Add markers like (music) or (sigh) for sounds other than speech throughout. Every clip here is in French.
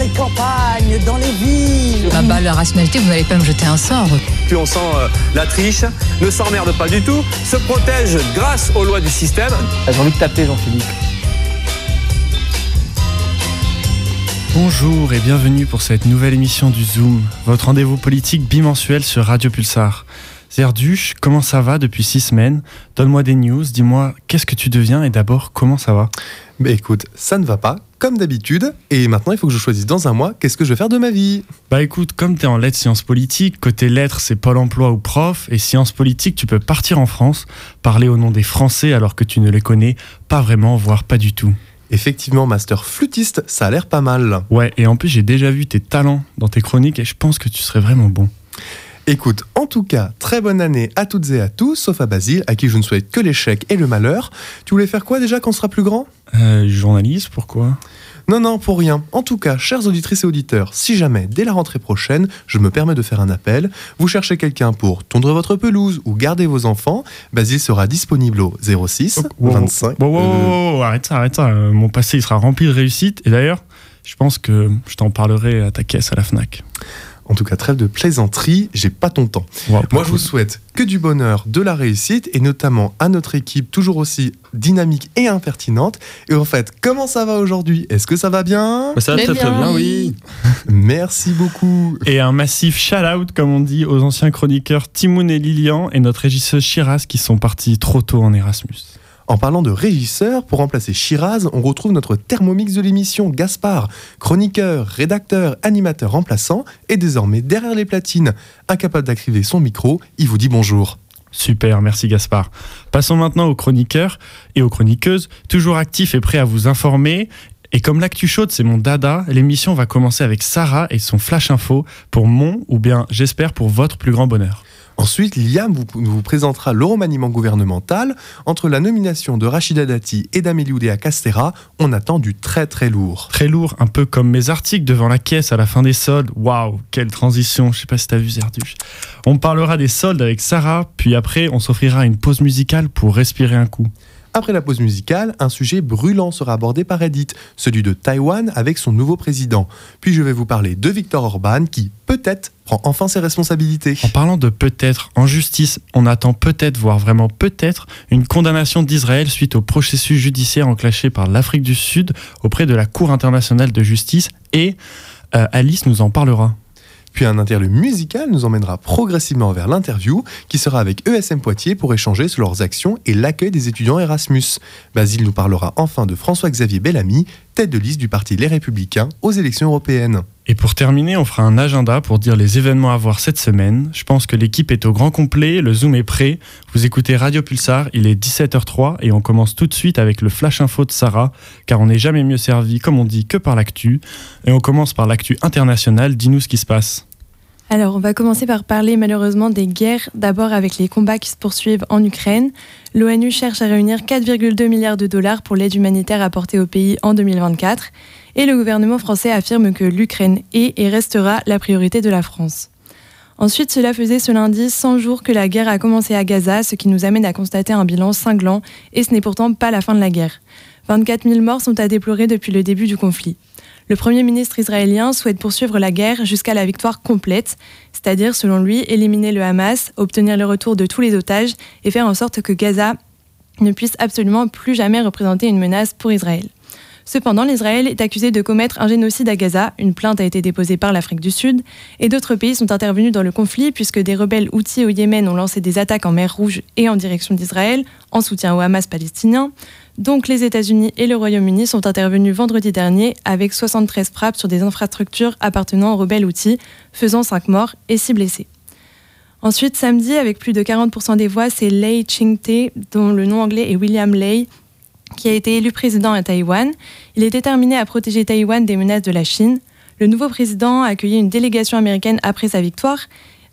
les campagnes, dans les villes. Bah, bah, la rationalité, vous n'allez pas me jeter un sort. Puis on sent euh, la triche, ne s'emmerde pas du tout, se protège grâce aux lois du système. J'ai envie de taper Jean-Philippe. Bonjour et bienvenue pour cette nouvelle émission du Zoom, votre rendez-vous politique bimensuel sur Radio Pulsar. Zerduche, comment ça va depuis six semaines? Donne-moi des news, dis-moi qu'est-ce que tu deviens et d'abord comment ça va? Mais écoute, ça ne va pas, comme d'habitude, et maintenant il faut que je choisisse dans un mois qu'est-ce que je vais faire de ma vie? Bah écoute, comme tu es en lettres sciences politiques, côté lettres c'est Pôle emploi ou prof, et sciences politiques tu peux partir en France, parler au nom des Français alors que tu ne les connais pas vraiment, voire pas du tout. Effectivement, master flûtiste, ça a l'air pas mal. Ouais, et en plus j'ai déjà vu tes talents dans tes chroniques et je pense que tu serais vraiment bon. Écoute, en tout cas, très bonne année à toutes et à tous, sauf à Basile, à qui je ne souhaite que l'échec et le malheur. Tu voulais faire quoi déjà quand on sera plus grand? Euh, journaliste, pourquoi? Non, non, pour rien. En tout cas, chers auditrices et auditeurs, si jamais, dès la rentrée prochaine, je me permets de faire un appel, vous cherchez quelqu'un pour tondre votre pelouse ou garder vos enfants, Basile sera disponible au 06 Wow. 25. Wow, wow, euh, arrête ça, arrête ça. Euh, mon passé il sera rempli de réussite, et d'ailleurs, je pense que je t'en parlerai à ta caisse à la Fnac. En tout cas, trêve de plaisanterie, j'ai pas ton temps. Wow, Moi, je vous souhaite que du bonheur, de la réussite, et notamment à notre équipe toujours aussi dynamique et impertinente. Et en fait, comment ça va aujourd'hui? Est-ce que ça va bien? Ça va très très bien, bien, oui. oui. (laughs) Merci beaucoup. Et un massif shout-out, comme on dit, aux anciens chroniqueurs Timoun et Lilian et notre régisseuse Shiraz qui sont partis trop tôt en Erasmus. En parlant de régisseur, pour remplacer Shiraz, on retrouve notre thermomix de l'émission, Gaspard, chroniqueur, rédacteur, animateur remplaçant, et désormais derrière les platines. Incapable d'activer son micro, il vous dit bonjour. Super, merci Gaspard. Passons maintenant aux chroniqueurs et aux chroniqueuses, toujours actifs et prêts à vous informer. Et comme l'actu chaude, c'est mon dada, l'émission va commencer avec Sarah et son flash info pour mon, ou bien j'espère pour votre plus grand bonheur. Ensuite, Liam vous, présentera le remaniement gouvernemental. Entre la nomination de Rachida Dati et d'Amélie Oudéa Castera, on attend du très très lourd. Très lourd, un peu comme mes articles devant la caisse à la fin des soldes. Waouh, quelle transition, je sais pas si t'as vu Zerduche. On parlera des soldes avec Sarah, puis après on s'offrira une pause musicale pour respirer un coup. Après la pause musicale, un sujet brûlant sera abordé par Edith, celui de Taïwan avec son nouveau président. Puis je vais vous parler de Viktor Orban qui, peut-être, prend enfin ses responsabilités. En parlant de peut-être, en justice, on attend peut-être, voire vraiment peut-être, une condamnation d'Israël suite au processus judiciaire enclenché par l'Afrique du Sud auprès de la Cour internationale de justice et euh, Alice nous en parlera. Puis un interlude musical nous emmènera progressivement vers l'interview qui sera avec ESM Poitiers pour échanger sur leurs actions et l'accueil des étudiants Erasmus. Basile nous parlera enfin de François-Xavier Bellamy, tête de liste du parti Les Républicains aux élections européennes. Et pour terminer, on fera un agenda pour dire les événements à voir cette semaine. Je pense que l'équipe est au grand complet, le Zoom est prêt. Vous écoutez Radio Pulsar, il est 17h03 et on commence tout de suite avec le flash info de Sarah, car on n'est jamais mieux servi, comme on dit, que par l'actu. Et on commence par l'actu internationale. Dis-nous ce qui se passe. Alors, on va commencer par parler malheureusement des guerres, d'abord avec les combats qui se poursuivent en Ukraine. L'ONU cherche à réunir 4,2 milliards de dollars pour l'aide humanitaire apportée au pays en 2024. Et le gouvernement français affirme que l'Ukraine est et restera la priorité de la France. Ensuite, cela faisait ce lundi 100 jours que la guerre a commencé à Gaza, ce qui nous amène à constater un bilan cinglant, et ce n'est pourtant pas la fin de la guerre. 24 000 morts sont à déplorer depuis le début du conflit. Le Premier ministre israélien souhaite poursuivre la guerre jusqu'à la victoire complète, c'est-à-dire, selon lui, éliminer le Hamas, obtenir le retour de tous les otages et faire en sorte que Gaza ne puisse absolument plus jamais représenter une menace pour Israël. Cependant, l'Israël est accusé de commettre un génocide à Gaza, une plainte a été déposée par l'Afrique du Sud, et d'autres pays sont intervenus dans le conflit puisque des rebelles houthis au Yémen ont lancé des attaques en mer Rouge et en direction d'Israël, en soutien au Hamas palestinien. Donc les États-Unis et le Royaume-Uni sont intervenus vendredi dernier avec 73 frappes sur des infrastructures appartenant aux rebelles houthis, faisant 5 morts et 6 blessés. Ensuite, samedi, avec plus de 40% des voix, c'est Lei Ching-te, dont le nom anglais est William Lei, qui a été élu président à Taïwan. Il est déterminé à protéger Taïwan des menaces de la Chine. Le nouveau président a accueilli une délégation américaine après sa victoire.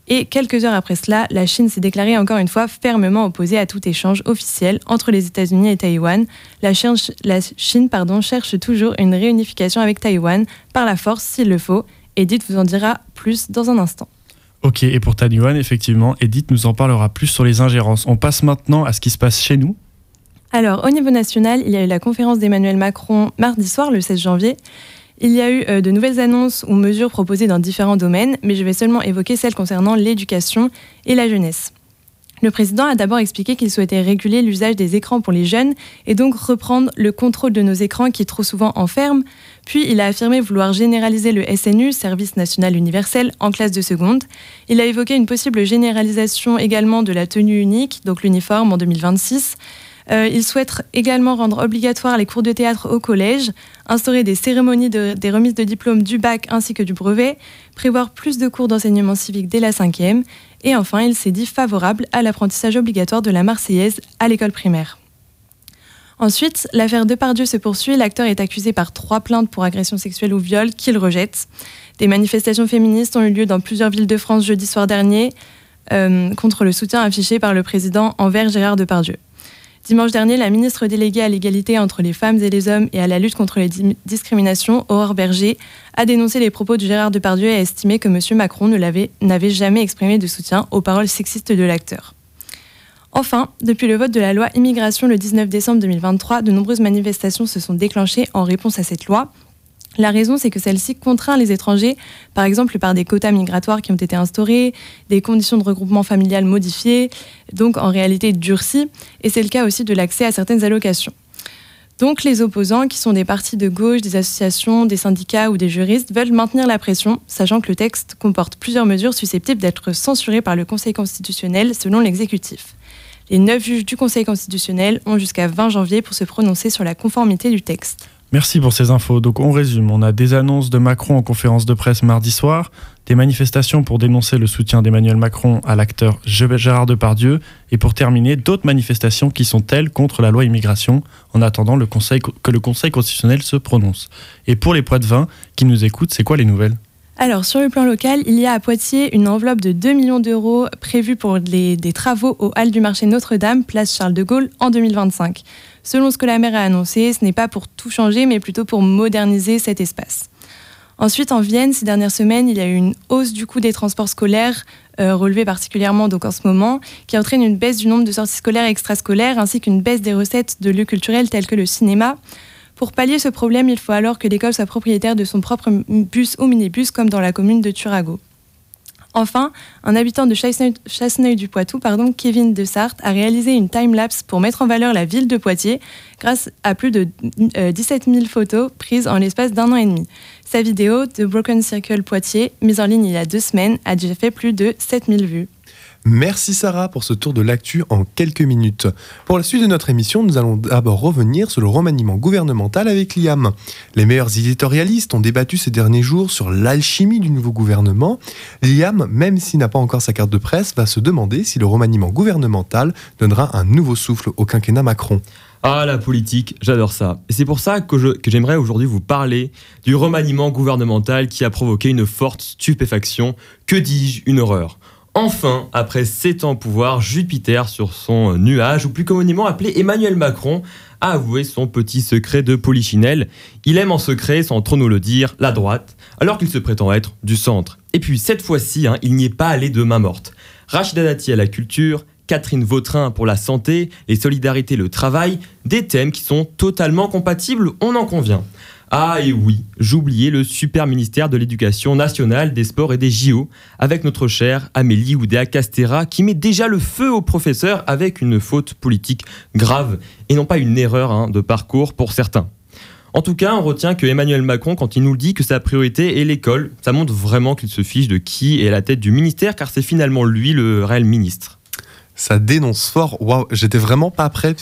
Et quelques heures après cela, la Chine s'est déclarée encore une fois fermement opposée à tout échange officiel entre les États-Unis et Taïwan. La Chine, la Chine pardon, cherche toujours une réunification avec Taïwan, par la force s'il le faut. Edith vous en dira plus dans un instant. Ok, et pour Taïwan, effectivement, Edith nous en parlera plus sur les ingérences. On passe maintenant à ce qui se passe chez nous. Alors, au niveau national, il y a eu la conférence d'Emmanuel Macron mardi soir, le 16 janvier. Il y a eu euh, de nouvelles annonces ou mesures proposées dans différents domaines, mais je vais seulement évoquer celles concernant l'éducation et la jeunesse. Le président a d'abord expliqué qu'il souhaitait réguler l'usage des écrans pour les jeunes et donc reprendre le contrôle de nos écrans qui trop souvent enferment. Puis il a affirmé vouloir généraliser le SNU, Service national universel, en classe de seconde. Il a évoqué une possible généralisation également de la tenue unique, donc l'uniforme en 2026. Euh, il souhaite également rendre obligatoire les cours de théâtre au collège, instaurer des cérémonies des remises de diplômes du bac ainsi que du brevet, prévoir plus de cours d'enseignement civique dès la cinquième, et enfin, il s'est dit favorable à l'apprentissage obligatoire de la Marseillaise à l'école primaire. Ensuite, l'affaire Depardieu se poursuit. L'acteur est accusé par trois plaintes pour agression sexuelle ou viol qu'il rejette. Des manifestations féministes ont eu lieu dans plusieurs villes de France jeudi soir dernier euh, contre le soutien affiché par le président envers Gérard Depardieu. Dimanche dernier, la ministre déléguée à l'égalité entre les femmes et les hommes et à la lutte contre les discriminations, Aurore Berger, a dénoncé les propos de Gérard Depardieu et a estimé que M. Macron n'avait jamais exprimé de soutien aux paroles sexistes de l'acteur. Enfin, depuis le vote de la loi immigration le 19 décembre 2023, de nombreuses manifestations se sont déclenchées en réponse à cette loi. La raison, c'est que celle-ci contraint les étrangers, par exemple par des quotas migratoires qui ont été instaurés, des conditions de regroupement familial modifiées, donc en réalité durcies, et c'est le cas aussi de l'accès à certaines allocations. Donc les opposants, qui sont des partis de gauche, des associations, des syndicats ou des juristes, veulent maintenir la pression, sachant que le texte comporte plusieurs mesures susceptibles d'être censurées par le Conseil constitutionnel selon l'exécutif. Les neuf juges du Conseil constitutionnel ont jusqu'à 20 janvier pour se prononcer sur la conformité du texte. Merci pour ces infos. Donc on résume, on a des annonces de Macron en conférence de presse mardi soir, des manifestations pour dénoncer le soutien d'Emmanuel Macron à l'acteur Gérard Depardieu, et pour terminer, d'autres manifestations qui sont elles contre la loi immigration, en attendant le conseil, que le Conseil constitutionnel se prononce. Et pour les poids qui nous écoutent, c'est quoi les nouvelles? Alors, sur le plan local, il y a à Poitiers une enveloppe de 2 millions d'euros prévue pour des travaux au hall du marché Notre-Dame, place Charles de Gaulle, en 2025. Selon ce que la maire a annoncé, ce n'est pas pour tout changer, mais plutôt pour moderniser cet espace. Ensuite, en Vienne, ces dernières semaines, il y a eu une hausse du coût des transports scolaires, euh, relevée particulièrement en ce moment, qui entraîne une baisse du nombre de sorties scolaires et extrascolaires, ainsi qu'une baisse des recettes de lieux culturels tels que le cinéma. Pour pallier ce problème, il faut alors que l'école soit propriétaire de son propre bus ou minibus, comme dans la commune de Turago. Enfin, un habitant de Chasseneuil-du-Poitou, pardon, Kevin de Sarthe, a réalisé une time-lapse pour mettre en valeur la ville de Poitiers grâce à plus de 17 euh, 000 photos prises en l'espace d'un an et demi. Sa vidéo, The Broken Circle Poitiers, mise en ligne il y a deux semaines, a déjà fait plus de 7 000 vues. Merci Sarah pour ce tour de l'actu en quelques minutes. Pour la suite de notre émission, nous allons d'abord revenir sur le remaniement gouvernemental avec Liam. Les meilleurs éditorialistes ont débattu ces derniers jours sur l'alchimie du nouveau gouvernement. Liam, même s'il n'a pas encore sa carte de presse, va se demander si le remaniement gouvernemental donnera un nouveau souffle au quinquennat Macron. Ah, la politique, j'adore ça. Et c'est pour ça que, j'aimerais aujourd'hui vous parler du remaniement gouvernemental qui a provoqué une forte stupéfaction. Que dis-je? Une horreur. Enfin, après 7 ans au pouvoir, Jupiter sur son nuage, ou plus communément appelé Emmanuel Macron, a avoué son petit secret de polichinelle. Il aime en secret, sans trop nous le dire, la droite, alors qu'il se prétend être du centre. Et puis cette fois-ci, hein, il n'y est pas allé de main morte. Rachida Dati à la culture, Catherine Vautrin pour la santé, les solidarités, le travail, des thèmes qui sont totalement compatibles, on en convient. Ah et oui, j'oubliais le super ministère de l'Éducation nationale, des sports et des JO, avec notre chère Amélie Oudéa Castera, qui met déjà le feu aux professeurs avec une faute politique grave, et non pas une erreur hein, de parcours pour certains. En tout cas, on retient que Emmanuel Macron, quand il nous dit que sa priorité est l'école, ça montre vraiment qu'il se fiche de qui est la tête du ministère, car c'est finalement lui le réel ministre ça dénonce fort. Waouh, j'étais vraiment pas prêt.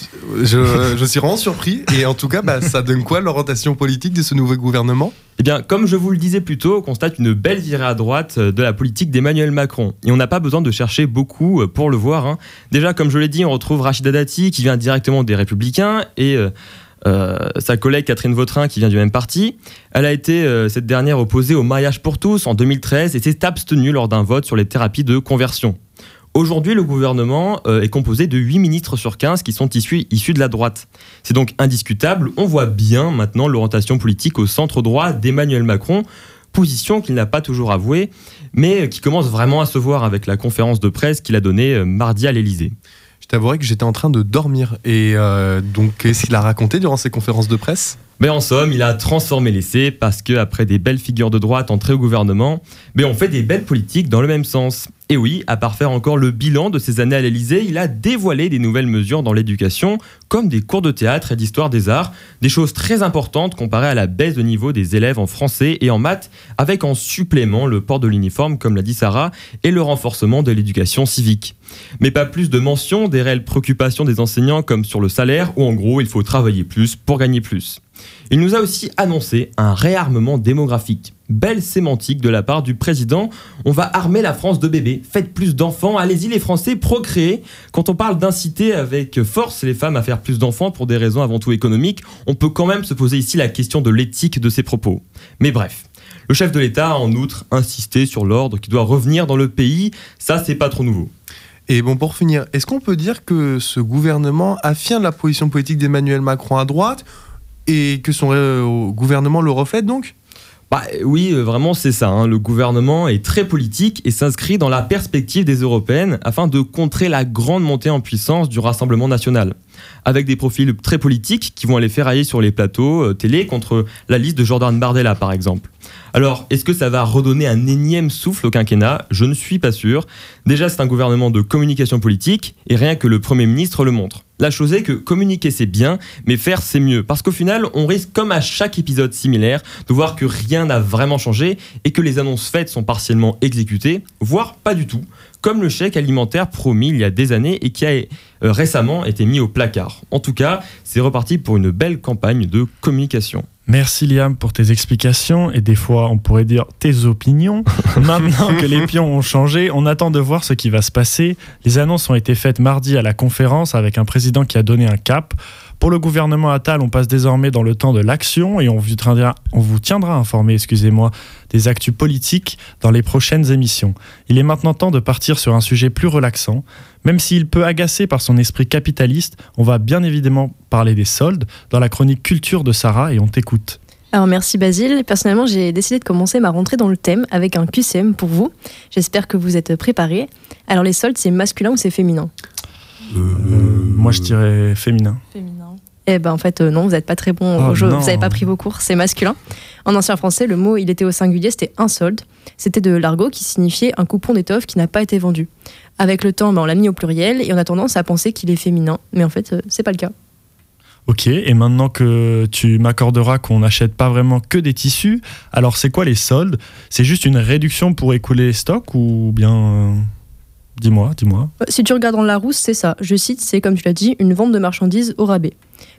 Je, je, suis vraiment surpris. Et en tout cas, bah, ça donne quoi l'orientation politique de ce nouveau gouvernement? Eh bien, comme je vous le disais plus tôt, on constate une belle virée à droite de la politique d'Emmanuel Macron. Et on n'a pas besoin de chercher beaucoup pour le voir. Hein. Déjà, comme je l'ai dit, on retrouve Rachida Dati qui vient directement des Républicains et euh, euh, sa collègue Catherine Vautrin qui vient du même parti. Elle a été, euh, cette dernière, opposée au mariage pour tous en 2013 et s'est abstenue lors d'un vote sur les thérapies de conversion. Aujourd'hui, le gouvernement euh, est composé de 8 ministres sur 15 qui sont issus, de la droite. C'est donc indiscutable. On voit bien maintenant l'orientation politique au centre droit d'Emmanuel Macron, position qu'il n'a pas toujours avouée, mais qui commence vraiment à se voir avec la conférence de presse qu'il a donnée euh, mardi à l'Élysée. Je t'avouerai que j'étais en train de dormir. Et euh, donc, qu'est-ce qu'il a raconté durant ces conférences de presse? Mais en somme, il a transformé l'essai parce que après des belles figures de droite entrées au gouvernement, on fait des belles politiques dans le même sens. Et oui, à part faire encore le bilan de ses années à l'Elysée, il a dévoilé des nouvelles mesures dans l'éducation, comme des cours de théâtre et d'histoire des arts, des choses très importantes comparées à la baisse de niveau des élèves en français et en maths, avec en supplément le port de l'uniforme, comme l'a dit Sarah, et le renforcement de l'éducation civique. Mais pas plus de mention des réelles préoccupations des enseignants comme sur le salaire, où en gros il faut travailler plus pour gagner plus. Il nous a aussi annoncé un réarmement démographique. Belle sémantique de la part du président. On va armer la France de bébés. Faites plus d'enfants. Allez-y les Français, procréez. Quand on parle d'inciter avec force les femmes à faire plus d'enfants pour des raisons avant tout économiques, on peut quand même se poser ici la question de l'éthique de ces propos. Mais bref. Le chef de l'État a en outre insisté sur l'ordre qui doit revenir dans le pays. Ça, c'est pas trop nouveau. Et bon, pour finir, est-ce qu'on peut dire que ce gouvernement affirme la position politique d'Emmanuel Macron à droite et que son euh, gouvernement le reflète donc? Bah, oui, euh, vraiment, c'est ça. Hein. Le gouvernement est très politique et s'inscrit dans la perspective des européennes afin de contrer la grande montée en puissance du Rassemblement national. Avec des profils très politiques qui vont aller ferrailler sur les plateaux euh, télé contre la liste de Jordan Bardella, par exemple. Alors, est-ce que ça va redonner un énième souffle au quinquennat? Je ne suis pas sûr. Déjà, c'est un gouvernement de communication politique et rien que le Premier ministre le montre. La chose est que communiquer c'est bien, mais faire c'est mieux. Parce qu'au final, on risque, comme à chaque épisode similaire, de voir que rien n'a vraiment changé et que les annonces faites sont partiellement exécutées, voire pas du tout, comme le chèque alimentaire promis il y a des années et qui a euh, récemment été mis au placard. En tout cas, c'est reparti pour une belle campagne de communication. Merci Liam pour tes explications et des fois on pourrait dire tes opinions. (laughs) Maintenant que les pions ont changé, on attend de voir ce qui va se passer. Les annonces ont été faites mardi à la conférence avec un président qui a donné un cap. Pour le gouvernement Attal, on passe désormais dans le temps de l'action et on vous tiendra, on vous tiendra informé, excusez-moi, des actus politiques dans les prochaines émissions. Il est maintenant temps de partir sur un sujet plus relaxant. Même s'il peut agacer par son esprit capitaliste, on va bien évidemment parler des soldes dans la chronique culture de Sarah et on t'écoute. Alors merci Basile. Personnellement, j'ai décidé de commencer ma rentrée dans le thème avec un QCM pour vous. J'espère que vous êtes préparés. Alors les soldes, c'est masculin ou c'est féminin? Euh, Moi, je dirais féminin. Féminin. Eh ben en fait euh, non, vous n'êtes pas très bon Oh au jeu, non. vous n'avez pas pris vos cours, c'est masculin. En ancien français, le mot il était au singulier, c'était un solde. C'était de l'argot qui signifiait un coupon d'étoffe qui n'a pas été vendu. Avec le temps, ben, on l'a mis au pluriel et on a tendance à penser qu'il est féminin, mais en fait euh, c'est pas le cas. Ok, et maintenant que tu m'accorderas qu'on n'achète pas vraiment que des tissus, alors c'est quoi les soldes? C'est juste une réduction pour écouler les stocks ou bien... euh, Dis-moi, dis-moi. Euh, Si tu regardes dans la rousse, c'est ça. Je cite, c'est comme tu l'as dit, une vente de marchandises au rabais.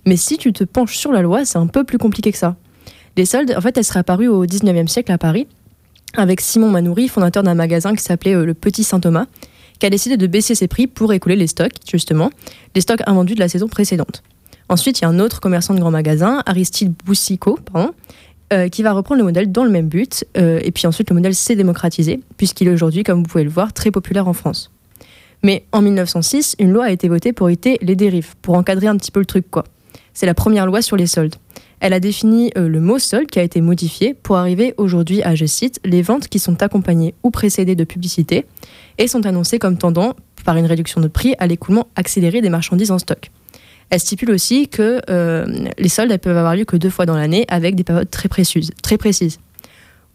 Mais si tu te penches sur la loi, c'est un peu plus compliqué que ça. Les soldes, en fait, elles seraient apparues au 19e siècle à Paris, avec Simon Manoury, fondateur d'un magasin qui s'appelait euh, le Petit Saint-Thomas, qui a décidé de baisser ses prix pour écouler les stocks, justement, les stocks invendus de la saison précédente. Ensuite, il y a un autre commerçant de grand magasin, Aristide Boussico, pardon, euh, qui va reprendre le modèle dans le même but. euh, et puis ensuite, le modèle s'est démocratisé, puisqu'il est aujourd'hui, comme vous pouvez le voir, très populaire en France. Mais en 1906, une loi a été votée pour éviter les dérives, pour encadrer un petit peu le truc, quoi. C'est la première loi sur les soldes. Elle a défini euh, le mot solde qui a été modifié pour arriver aujourd'hui à, je cite, les ventes qui sont accompagnées ou précédées de publicité et sont annoncées comme tendant, par une réduction de prix, à l'écoulement accéléré des marchandises en stock. Elle stipule aussi que euh, les soldes elles peuvent avoir lieu que deux fois dans l'année avec des périodes très précises.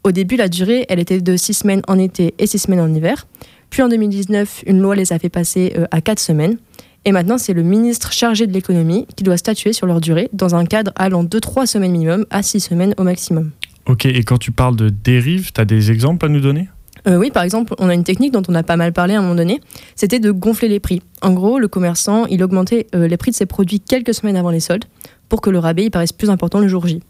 Au début, la durée, elle était de six semaines en été et six semaines en hiver. Puis en 2019, une loi les a fait passer euh, à quatre semaines. Et maintenant, c'est le ministre chargé de l'économie qui doit statuer sur leur durée dans un cadre allant de trois semaines minimum à six semaines au maximum. Ok, et quand tu parles de dérive, tu as des exemples à nous donner? Euh, oui, par exemple, on a une technique dont on a pas mal parlé à un moment donné, c'était de gonfler les prix. En gros, le commerçant, il augmentait euh, les prix de ses produits quelques semaines avant les soldes pour que le rabais il paraisse plus important le jour J.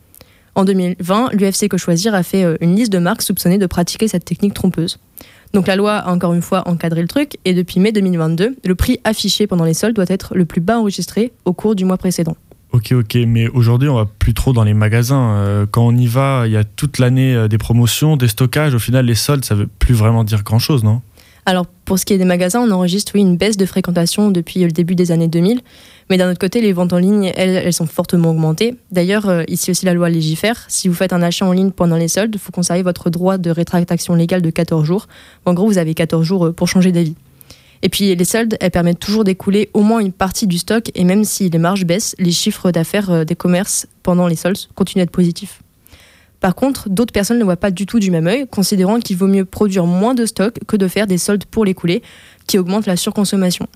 En 2020, l'UFC Que Choisir a fait euh, une liste de marques soupçonnées de pratiquer cette technique trompeuse. Donc la loi a encore une fois encadré le truc et depuis mai 2022, le prix affiché pendant les soldes doit être le plus bas enregistré au cours du mois précédent. Ok, ok, mais aujourd'hui on va plus trop dans les magasins. Euh, quand on y va, il y a toute l'année euh, des promotions, des stockages. Au final, les soldes, ça veut plus vraiment dire grand chose, non? Alors, pour ce qui est des magasins, on enregistre oui, une baisse de fréquentation depuis le début des années 2000. Mais d'un autre côté, les ventes en ligne, elles, elles sont fortement augmentées. D'ailleurs, euh, ici aussi, la loi légifère. Si vous faites un achat en ligne pendant les soldes, il faut conserver votre droit de rétractation légale de 14 jours. En gros, vous avez 14 jours euh, pour changer d'avis. Et puis les soldes, elles permettent toujours d'écouler au moins une partie du stock et même si les marges baissent, les chiffres d'affaires euh, des commerces pendant les soldes continuent à être positifs. Par contre, d'autres personnes ne voient pas du tout du même œil, considérant qu'il vaut mieux produire moins de stock que de faire des soldes pour l'écouler, qui augmentent la surconsommation.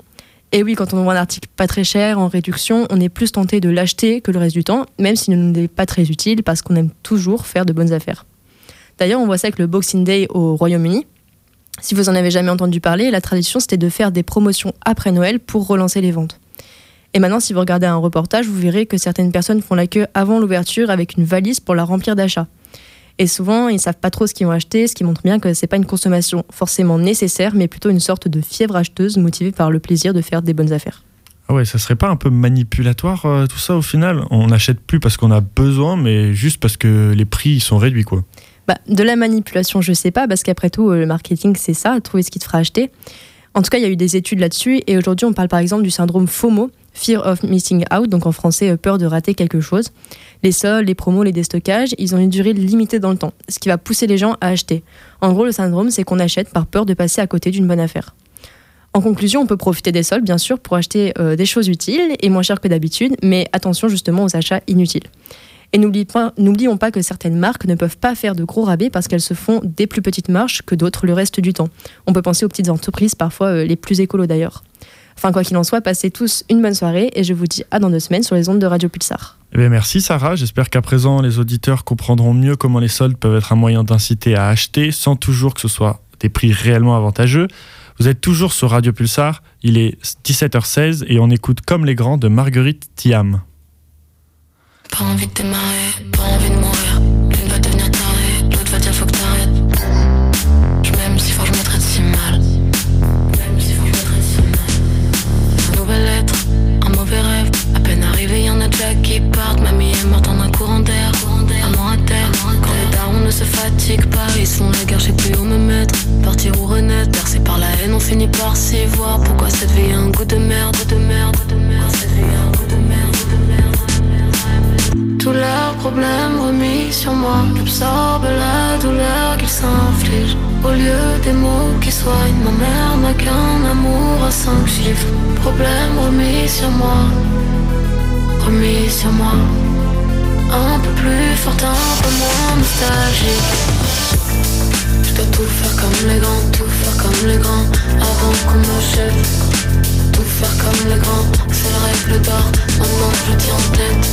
Et oui, quand on voit un article pas très cher, en réduction, on est plus tenté de l'acheter que le reste du temps, même s'il n'est pas très utile, parce qu'on aime toujours faire de bonnes affaires. D'ailleurs, on voit ça avec le Boxing Day au Royaume-Uni. Si vous en avez jamais entendu parler, la tradition c'était de faire des promotions après Noël pour relancer les ventes. Et maintenant, si vous regardez un reportage, vous verrez que certaines personnes font la queue avant l'ouverture avec une valise pour la remplir d'achats. Et souvent, ils ne savent pas trop ce qu'ils vont acheter, ce qui montre bien que ce n'est pas une consommation forcément nécessaire, mais plutôt une sorte de fièvre acheteuse motivée par le plaisir de faire des bonnes affaires. Ah ouais, ça serait pas un peu manipulatoire euh, tout ça au final? On n'achète plus parce qu'on a besoin, mais juste parce que les prix sont réduits quoi. Bah, de la manipulation, je sais pas, parce qu'après tout, euh, le marketing, c'est ça, trouver ce qui te fera acheter. En tout cas, il y a eu des études là-dessus, et aujourd'hui, on parle par exemple du syndrome FOMO, Fear of Missing Out, donc en français, euh, peur de rater quelque chose. Les soldes, les promos, les déstockages, ils ont une durée limitée dans le temps, ce qui va pousser les gens à acheter. En gros, le syndrome, c'est qu'on achète par peur de passer à côté d'une bonne affaire. En conclusion, on peut profiter des soldes, bien sûr, pour acheter euh, des choses utiles et moins chères que d'habitude, mais attention justement aux achats inutiles. Et n'oublions pas que certaines marques ne peuvent pas faire de gros rabais parce qu'elles se font des plus petites marges que d'autres le reste du temps. On peut penser aux petites entreprises, parfois euh, les plus écolos d'ailleurs. Enfin, quoi qu'il en soit, passez tous une bonne soirée et je vous dis à dans deux semaines sur les ondes de Radio Pulsar. Eh merci Sarah, j'espère qu'à présent les auditeurs comprendront mieux comment les soldes peuvent être un moyen d'inciter à acheter sans toujours que ce soit des prix réellement avantageux. Vous êtes toujours sur Radio Pulsar, il est 17h16 et on écoute Comme les grands de Marguerite Thiam. Pas envie de démarrer, pas envie de finit par s'y voir. Pourquoi cette vie a un goût de merde, de merde, de merde? Cette vie a un goût de merde, de merde. Tous leurs problèmes remis sur moi J'absorbe la douleur qu'ils s'infligent Au lieu des mots qui soignent Ma mère n'a qu'un amour à cinq chiffres Problème remis sur moi Remis sur moi Un peu plus fort, un peu moins nostalgique tout faire comme les grands Tout faire comme les grands. Avant qu'on jette Tout faire comme les grands. C'est la règle d'or Maintenant je tiens en tête.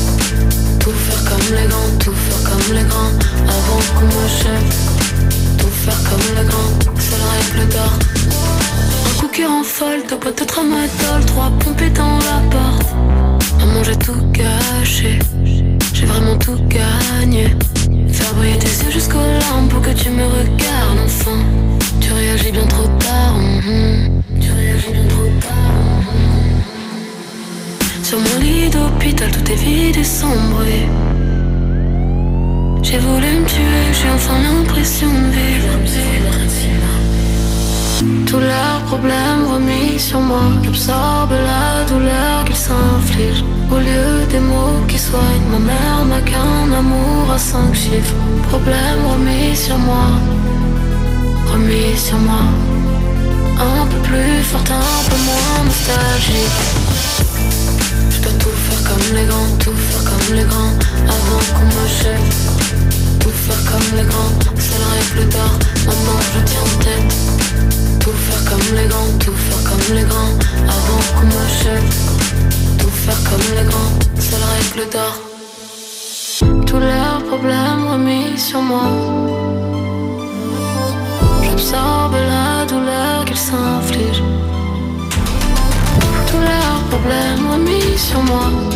Tout faire comme les grands, tout faire comme les grands. Avant qu'on jette Tout faire comme les grands, c'est la règle d'or Un qui rend folle, boîtes de tramadol Trois pompées dans la porte. Maman j'ai tout gâché J'ai vraiment tout gagné Faire briller tes yeux jusqu'aux larmes Pour que tu me regardes enfin Tu réagis bien trop tard mhm. Tu réagis bien trop tard mhm. Sur mon lit d'hôpital, tout est vide et sombre. J'ai voulu me tuer, j'ai enfin l'impression de vivre. Tous leurs problèmes remis sur moi, j'absorbe la douleur qu'ils s'infligent. Au lieu des mots qui soignent, ma mère n'a qu'un amour à cinq chiffres. Problème remis sur moi, remis sur moi. Un peu plus fort, un peu moins nostalgique dois tout faire comme les grands, tout faire comme les grands Avant qu'on me Tout faire comme les grands, c'est la règle d'or Maintenant je tiens en tête. Tout faire comme les grands, tout faire comme les grands Avant qu'on me jette. Tout faire comme les grands, c'est la règle d'or Tous leurs problèmes remis sur moi. J'absorbe la douleur qu'ils s'infligent tous leurs problèmes remis sur moi.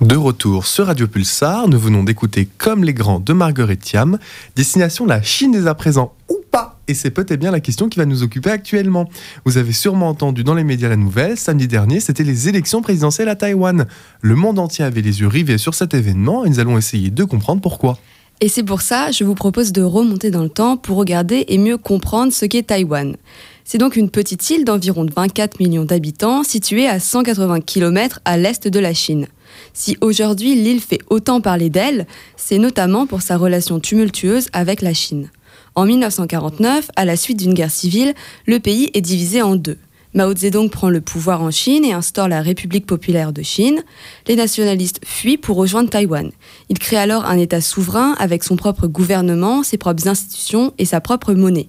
De retour sur Radio Pulsar, nous venons d'écouter Comme les grands de Marguerite Thiam, destination la Chine dès à présent ou pas Et c'est peut-être bien la question qui va nous occuper actuellement. Vous avez sûrement entendu dans les médias la nouvelle, samedi dernier, c'était les élections présidentielles à Taïwan. Le monde entier avait les yeux rivés sur cet événement et nous allons essayer de comprendre pourquoi. Et c'est pour ça, je vous propose de remonter dans le temps pour regarder et mieux comprendre ce qu'est Taïwan. C'est donc une petite île d'environ 24 millions d'habitants située à 180 km à l'est de la Chine. Si aujourd'hui l'île fait autant parler d'elle, c'est notamment pour sa relation tumultueuse avec la Chine. En 1949, à la suite d'une guerre civile, le pays est divisé en deux. Mao Zedong prend le pouvoir en Chine et instaure la République populaire de Chine. Les nationalistes fuient pour rejoindre Taïwan. Il crée alors un État souverain avec son propre gouvernement, ses propres institutions et sa propre monnaie.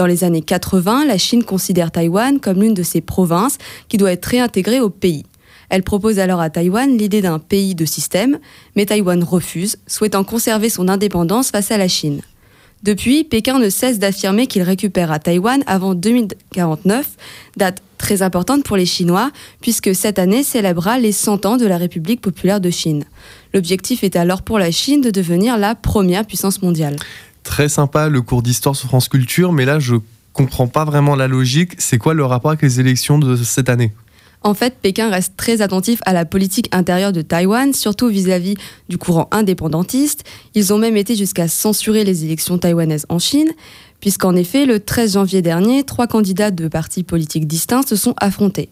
Dans les années 80, la Chine considère Taïwan comme l'une de ses provinces qui doit être réintégrée au pays. Elle propose alors à Taïwan l'idée d'un pays de système, mais Taïwan refuse, souhaitant conserver son indépendance face à la Chine. Depuis, Pékin ne cesse d'affirmer qu'il récupérera Taïwan avant 2049, date très importante pour les Chinois, puisque cette année célébrera les 100 ans de la République populaire de Chine. L'objectif est alors pour la Chine de devenir la première puissance mondiale. Très sympa le cours d'histoire sur France Culture, mais là je comprends pas vraiment la logique. C'est quoi le rapport avec les élections de cette année? En fait, Pékin reste très attentif à la politique intérieure de Taïwan, surtout vis-à-vis du courant indépendantiste. Ils ont même été jusqu'à censurer les élections taïwanaises en Chine, puisqu'en effet, le 13 janvier dernier, trois candidats de partis politiques distincts se sont affrontés.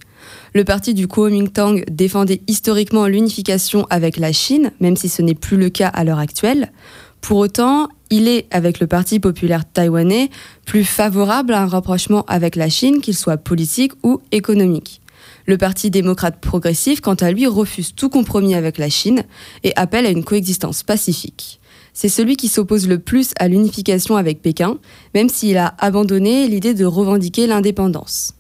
Le parti du Kuomintang défendait historiquement l'unification avec la Chine, même si ce n'est plus le cas à l'heure actuelle. Pour autant, il est, avec le Parti populaire taïwanais, plus favorable à un rapprochement avec la Chine, qu'il soit politique ou économique. Le Parti démocrate progressif, quant à lui, refuse tout compromis avec la Chine et appelle à une coexistence pacifique. C'est celui qui s'oppose le plus à l'unification avec Pékin, même s'il a abandonné l'idée de revendiquer l'indépendance.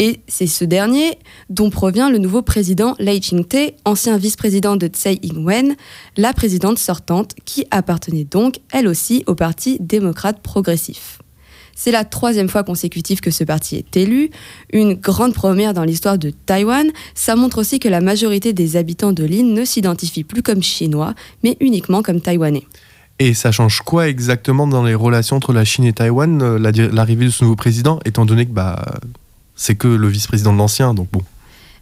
Et c'est ce dernier dont provient le nouveau président Lai Ching-te, ancien vice-président de Tsai Ing-wen, la présidente sortante, qui appartenait donc elle aussi au Parti démocrate progressif. C'est la troisième fois consécutive que ce parti est élu, une grande première dans l'histoire de Taïwan. Ça montre aussi que la majorité des habitants de l'île ne s'identifient plus comme chinois, mais uniquement comme taïwanais. Et ça change quoi exactement dans les relations entre la Chine et Taïwan, euh, l'arrivée de ce nouveau président, étant donné que bah, c'est que le vice-président de l'ancien, donc bon.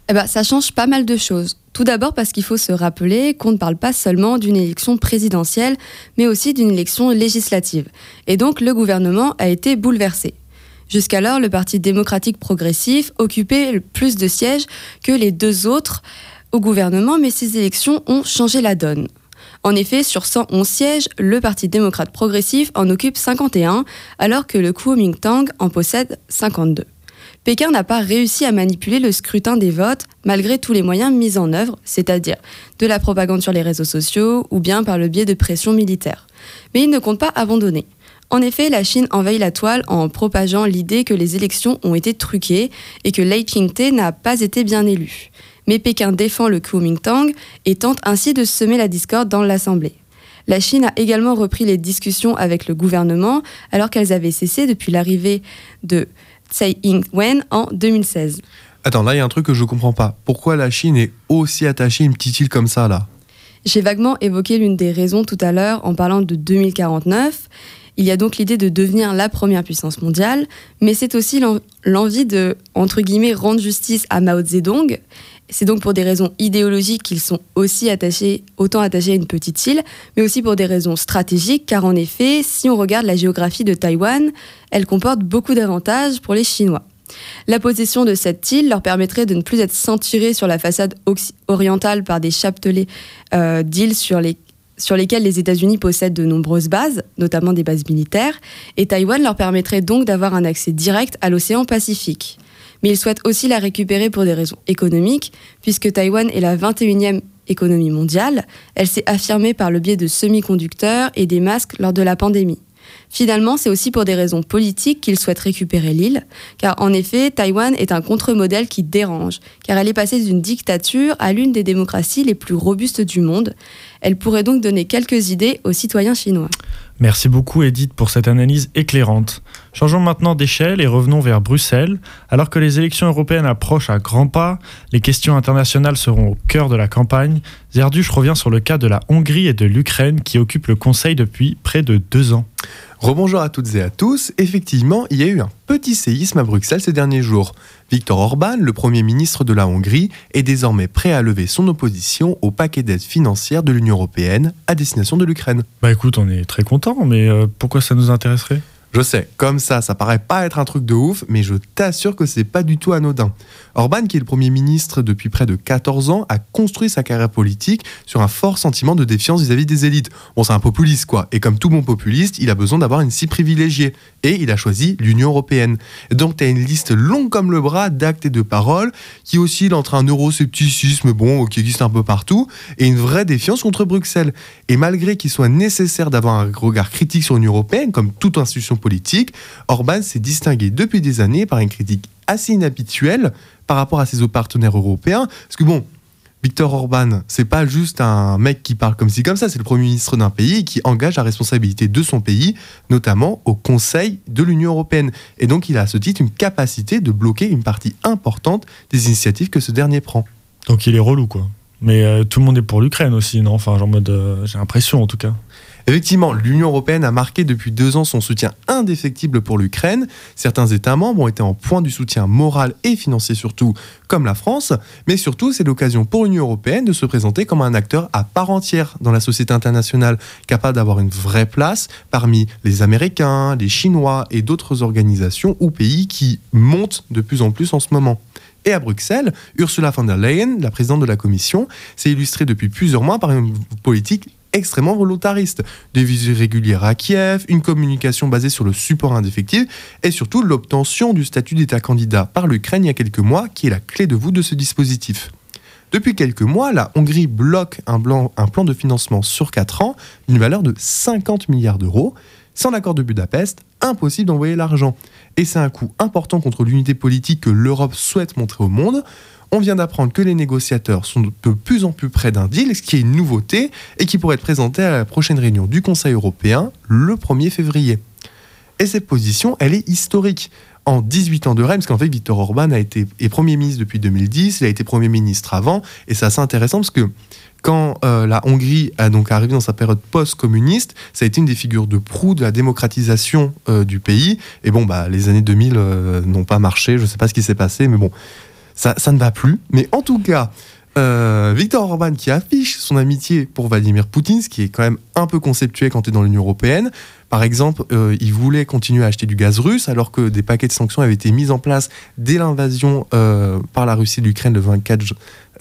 Eh ben, ça change pas mal de choses. Tout d'abord parce qu'il faut se rappeler qu'on ne parle pas seulement d'une élection présidentielle, mais aussi d'une élection législative. Et donc le gouvernement a été bouleversé. Jusqu'alors, le Parti démocratique progressif occupait plus de sièges que les deux autres au gouvernement, mais ces élections ont changé la donne. En effet, sur 111 sièges, le Parti démocrate progressif en occupe 51, alors que le Kuomintang en possède 52. Pékin n'a pas réussi à manipuler le scrutin des votes malgré tous les moyens mis en œuvre, c'est-à-dire de la propagande sur les réseaux sociaux ou bien par le biais de pression militaire. Mais il ne compte pas abandonner. En effet, la Chine envahit la toile en propageant l'idée que les élections ont été truquées et que Lai Ching-te n'a pas été bien élu. Mais Pékin défend le Kuomintang et tente ainsi de semer la discorde dans l'Assemblée. La Chine a également repris les discussions avec le gouvernement alors qu'elles avaient cessé depuis l'arrivée de Tsai Ing-wen en 2016. Attends, là, il y a un truc que je ne comprends pas. Pourquoi la Chine est aussi attachée à une petite île comme ça, là? J'ai vaguement évoqué l'une des raisons tout à l'heure en parlant de 2049. Il y a donc l'idée de devenir la première puissance mondiale, mais c'est aussi l'envie de, entre guillemets, rendre justice à Mao Zedong. C'est donc pour des raisons idéologiques qu'ils sont aussi attachés, autant attachés à une petite île, mais aussi pour des raisons stratégiques, car en effet, si on regarde la géographie de Taïwan, elle comporte beaucoup d'avantages pour les Chinois. La possession de cette île leur permettrait de ne plus être ceinturés sur la façade orientale par des chapelets euh, d'îles sur, les, sur lesquelles les États-Unis possèdent de nombreuses bases, notamment des bases militaires, et Taïwan leur permettrait donc d'avoir un accès direct à l'océan Pacifique mais ils souhaitent aussi la récupérer pour des raisons économiques, puisque Taïwan est la 21e économie mondiale. Elle s'est affirmée par le biais de semi-conducteurs et des masques lors de la pandémie. Finalement, c'est aussi pour des raisons politiques qu'ils souhaitent récupérer l'île, car en effet, Taïwan est un contre-modèle qui dérange, car elle est passée d'une dictature à l'une des démocraties les plus robustes du monde. Elle pourrait donc donner quelques idées aux citoyens chinois. Merci beaucoup Edith pour cette analyse éclairante. Changeons maintenant d'échelle et revenons vers Bruxelles. Alors que les élections européennes approchent à grands pas, les questions internationales seront au cœur de la campagne. Zerduch revient sur le cas de la Hongrie et de l'Ukraine qui occupent le Conseil depuis près de deux ans. Rebonjour à toutes et à tous. Effectivement, il y a eu un petit séisme à Bruxelles ces derniers jours. Viktor Orban, le Premier ministre de la Hongrie, est désormais prêt à lever son opposition au paquet d'aide financière de l'Union européenne à destination de l'Ukraine. Bah écoute, on est très content, mais euh, pourquoi ça nous intéresserait? Je sais, comme ça, ça paraît pas être un truc de ouf, mais je t'assure que c'est pas du tout anodin. Orban, qui est le Premier ministre depuis près de 14 ans, a construit sa carrière politique sur un fort sentiment de défiance vis-à-vis des élites. Bon, c'est un populiste, quoi. Et comme tout bon populiste, il a besoin d'avoir une cible privilégiée. Et il a choisi l'Union Européenne. Donc, tu as une liste longue comme le bras d'actes et de paroles qui oscille entre un euroscepticisme, bon, qui existe un peu partout, et une vraie défiance contre Bruxelles. Et malgré qu'il soit nécessaire d'avoir un regard critique sur l'Union Européenne, comme toute institution politique, Orban s'est distingué depuis des années par une critique assez inhabituelle par rapport à ses autres partenaires européens. Parce que bon, Viktor Orban, c'est pas juste un mec qui parle comme ci comme ça, c'est le Premier ministre d'un pays qui engage la responsabilité de son pays, notamment au Conseil de l'Union européenne. Et donc il a à ce titre une capacité de bloquer une partie importante des initiatives que ce dernier prend. Donc il est relou, quoi. Mais euh, tout le monde est pour l'Ukraine aussi, non? Enfin, genre mode, euh, j'ai l'impression en tout cas. Effectivement, l'Union européenne a marqué depuis deux ans son soutien indéfectible pour l'Ukraine. Certains États membres ont été en point du soutien moral et financier surtout, comme la France. Mais surtout, c'est l'occasion pour l'Union européenne de se présenter comme un acteur à part entière dans la société internationale, capable d'avoir une vraie place parmi les Américains, les Chinois et d'autres organisations ou pays qui montent de plus en plus en ce moment. Et à Bruxelles, Ursula von der Leyen, la présidente de la Commission, s'est illustrée depuis plusieurs mois par une politique extrêmement volontariste. Des visites régulières à Kiev, une communication basée sur le support indéfectible et surtout l'obtention du statut d'État candidat par l'Ukraine il y a quelques mois qui est la clé de voûte de ce dispositif. Depuis quelques mois, la Hongrie bloque un, plan de financement sur 4 ans d'une valeur de 50 milliards d'euros. Sans l'accord de Budapest, impossible d'envoyer l'argent. Et c'est un coût important contre l'unité politique que l'Europe souhaite montrer au monde. On vient d'apprendre que les négociateurs sont de plus en plus près d'un deal, ce qui est une nouveauté et qui pourrait être présenté à la prochaine réunion du Conseil européen le 1er février. Et cette position, elle est historique. En 18 ans de règne, parce qu'en fait, Viktor Orban a été est Premier ministre depuis 2010, il a été Premier ministre avant, et c'est assez intéressant parce que quand euh, la Hongrie a donc arrivé dans sa période post-communiste, ça a été une des figures de proue de la démocratisation euh, du pays. Et bon, bah, les années 2000 euh, n'ont pas marché, je ne sais pas ce qui s'est passé, mais bon, ça, ça ne va plus. Mais en tout cas, euh, Viktor Orban qui affiche son amitié pour Vladimir Poutine, ce qui est quand même un peu conceptuel quand tu es dans l'Union européenne. Par exemple, euh, il voulait continuer à acheter du gaz russe alors que des paquets de sanctions avaient été mis en place dès l'invasion euh, par la Russie de l'Ukraine le 24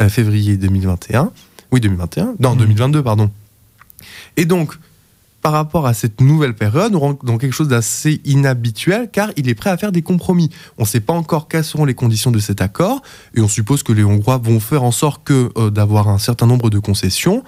février 2021. Oui, 2021. Non, 2022, pardon. Et donc, par rapport à cette nouvelle période, on dans quelque chose d'assez inhabituel car il est prêt à faire des compromis. On ne sait pas encore quelles seront les conditions de cet accord et on suppose que les Hongrois vont faire en sorte que euh, d'avoir un certain nombre de concessions.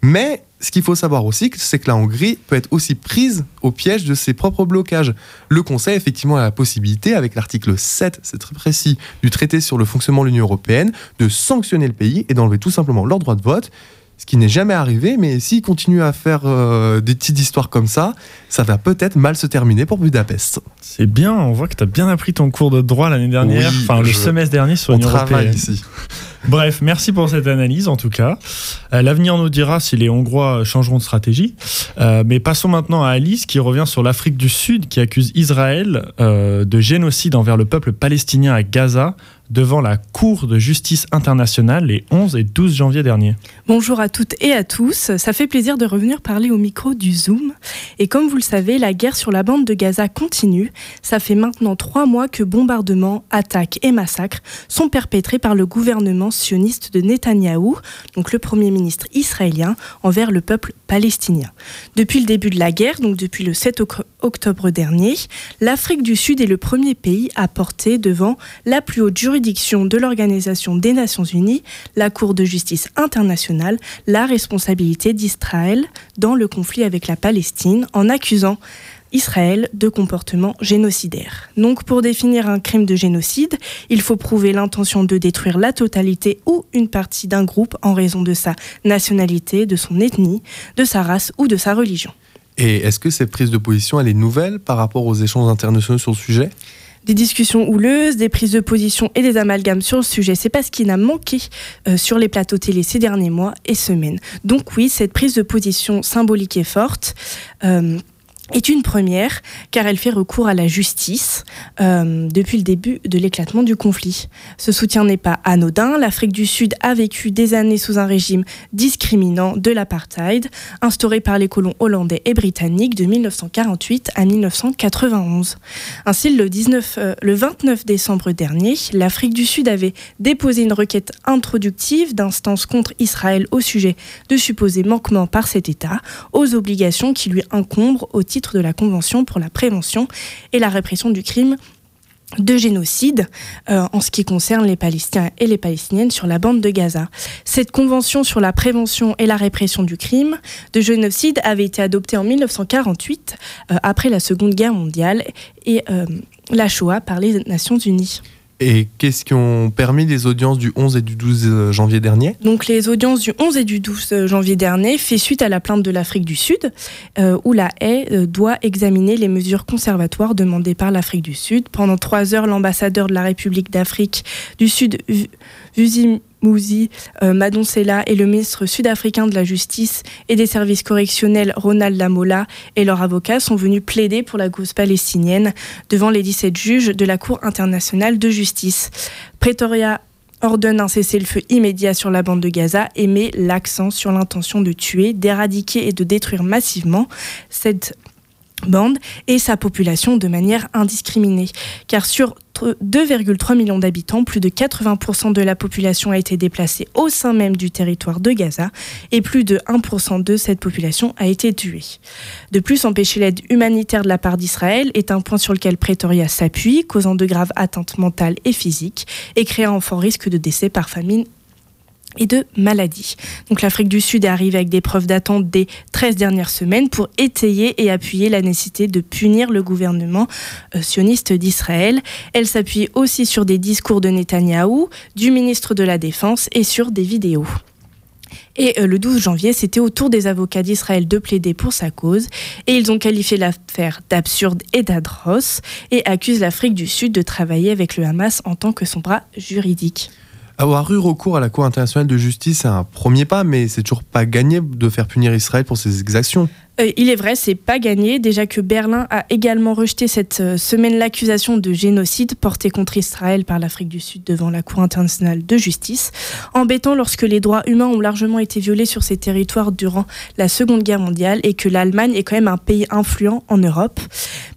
Mais ce qu'il faut savoir aussi, c'est que la Hongrie peut être aussi prise au piège de ses propres blocages. Le Conseil, effectivement, a la possibilité, avec l'article 7, c'est très précis, du traité sur le fonctionnement de l'Union européenne, de sanctionner le pays et d'enlever tout simplement leur droit de vote ce qui n'est jamais arrivé, mais s'il continue à faire euh, des petites histoires comme ça, ça va peut-être mal se terminer pour Budapest. C'est bien, on voit que tu as bien appris ton cours de droit l'année dernière, enfin le semestre dernier sur l'Union européenne. ici. (laughs) Bref, merci pour cette analyse en tout cas. Euh, L'avenir nous dira si les Hongrois changeront de stratégie. Euh, mais passons maintenant à Alice qui revient sur l'Afrique du Sud qui accuse Israël euh, de génocide envers le peuple palestinien à Gaza devant la Cour de justice internationale les 11 et 12 janvier dernier. Bonjour à toutes et à tous, ça fait plaisir de revenir parler au micro du Zoom. Et comme vous le savez, la guerre sur la bande de Gaza continue. Ça fait maintenant trois mois que bombardements, attaques et massacres sont perpétrés par le gouvernement sioniste de Netanyahou, donc le Premier ministre israélien, envers le peuple Depuis le début de la guerre, donc depuis le 7 octobre dernier, l'Afrique du Sud est le premier pays à porter devant la plus haute juridiction de l'Organisation des Nations Unies, la Cour de justice internationale, la responsabilité d'Israël dans le conflit avec la Palestine en accusant Israël de comportement génocidaire. Donc pour définir un crime de génocide, il faut prouver l'intention de détruire la totalité ou une partie d'un groupe en raison de sa nationalité, de son ethnie, de sa race ou de sa religion. Et est-ce que cette prise de position, elle est nouvelle par rapport aux échanges internationaux sur le sujet? Des discussions houleuses, des prises de position et des amalgames sur le sujet. C'est pas ce qui n'a manqué euh, sur les plateaux télé ces derniers mois et semaines. Donc oui, cette prise de position symbolique est forte. Euh, est une première car elle fait recours à la justice euh, depuis le début de l'éclatement du conflit. Ce soutien n'est pas anodin. L'Afrique du Sud a vécu des années sous un régime discriminant de l'apartheid instauré par les colons hollandais et britanniques de 1948 à 1991. Ainsi, le, 19, euh, le 29 décembre dernier, l'Afrique du Sud avait déposé une requête introductive d'instance contre Israël au sujet de supposés manquements par cet État aux obligations qui lui incombent au titre de la Convention pour la prévention et la répression du crime de génocide euh, en ce qui concerne les Palestiniens et les Palestiniennes sur la bande de Gaza. Cette convention sur la prévention et la répression du crime de génocide avait été adoptée en 1948 euh, après la Seconde Guerre mondiale et euh, la Shoah par les Nations Unies. Et qu'est-ce qui ont permis les audiences du 11 et du 12 janvier dernier Donc les audiences du 11 et du 12 janvier dernier fait suite à la plainte de l'Afrique du Sud, euh, où la haie euh, doit examiner les mesures conservatoires demandées par l'Afrique du Sud. Pendant trois heures, l'ambassadeur de la République d'Afrique du Sud, Vusim Mouzi euh, Madonsela et le ministre sud-africain de la Justice et des services correctionnels Ronald Lamola et leurs avocats sont venus plaider pour la cause palestinienne devant les 17 juges de la Cour internationale de justice. Pretoria ordonne un cessez-le-feu immédiat sur la bande de Gaza et met l'accent sur l'intention de tuer, d'éradiquer et de détruire massivement cette bande et sa population de manière indiscriminée. Car sur 2,3 millions d'habitants, plus de 80% de la population a été déplacée au sein même du territoire de Gaza et plus de 1% de cette population a été tuée. De plus, empêcher l'aide humanitaire de la part d'Israël est un point sur lequel Pretoria s'appuie, causant de graves atteintes mentales et physiques et créant un fort risque de décès par famine et de maladies. Donc l'Afrique du Sud est arrivée avec des preuves d'attente des 13 dernières semaines pour étayer et appuyer la nécessité de punir le gouvernement euh, sioniste d'Israël. Elle s'appuie aussi sur des discours de Netanyahou, du ministre de la Défense et sur des vidéos. Et euh, le 12 janvier, c'était au tour des avocats d'Israël de plaider pour sa cause. Et ils ont qualifié l'affaire d'absurde et d'atroce et accusent l'Afrique du Sud de travailler avec le Hamas en tant que son bras juridique. Avoir eu recours à la Cour internationale de justice, c'est un premier pas, mais c'est toujours pas gagné de faire punir Israël pour ses exactions. Euh, il est vrai, c'est pas gagné. Déjà que Berlin a également rejeté cette euh, semaine l'accusation de génocide portée contre Israël par l'Afrique du Sud devant la Cour internationale de justice. Embêtant lorsque les droits humains ont largement été violés sur ces territoires durant la Seconde Guerre mondiale et que l'Allemagne est quand même un pays influent en Europe.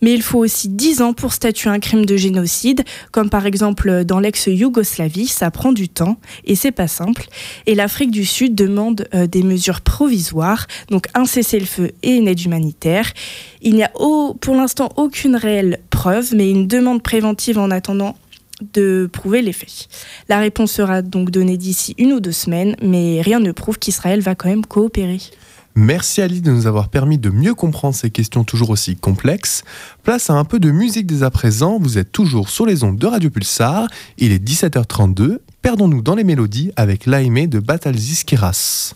Mais il faut aussi 10 ans pour statuer un crime de génocide, comme par exemple dans l'ex-Yougoslavie. Ça prend du temps et c'est pas simple. Et l'Afrique du Sud demande euh, des mesures provisoires, donc un cessez-le-feu et une aide humanitaire. Il n'y a pour l'instant aucune réelle preuve, mais une demande préventive en attendant de prouver les faits. La réponse sera donc donnée d'ici une ou deux semaines, mais rien ne prouve qu'Israël va quand même coopérer. Merci Ali de nous avoir permis de mieux comprendre ces questions toujours aussi complexes. Place à un peu de musique dès à présent. Vous êtes toujours sur les ondes de Radio Pulsar. Il est 17h32. Perdons-nous dans les mélodies avec l'Aimé de Batalzis Kiras.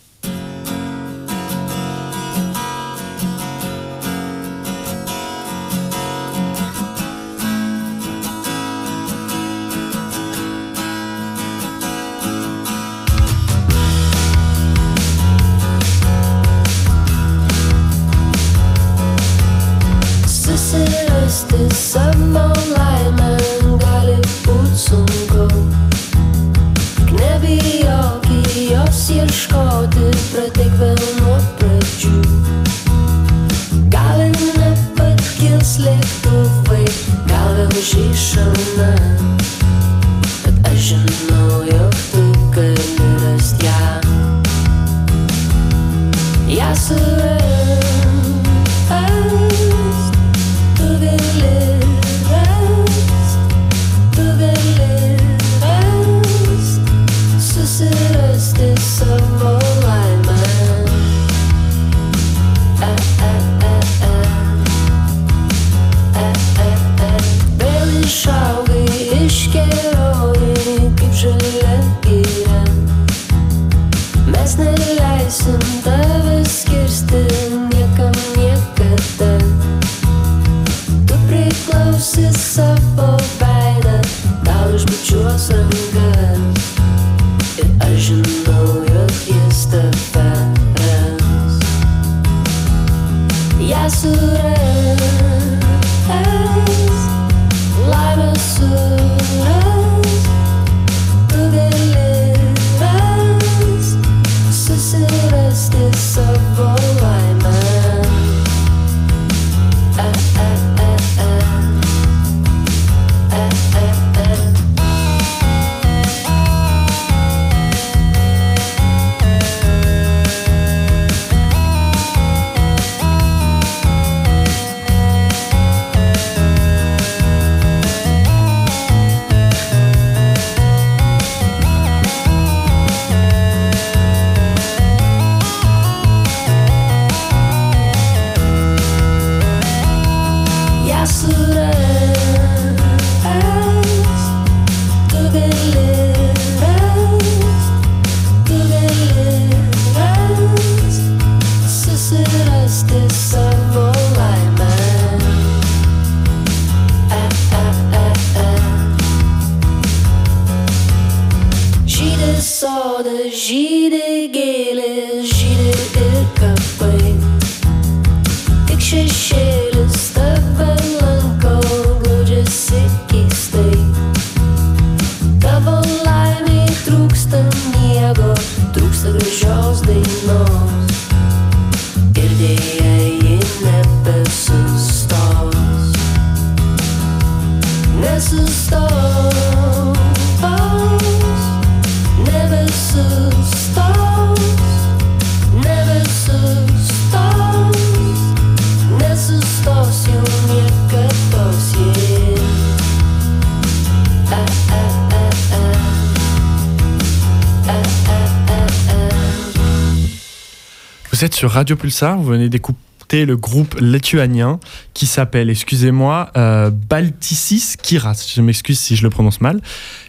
Vous êtes sur Radio Pulsar, vous venez d'écouter le groupe lituanien qui s'appelle, excusez-moi, euh, Baltisis Kiras. Je m'excuse si je le prononce mal.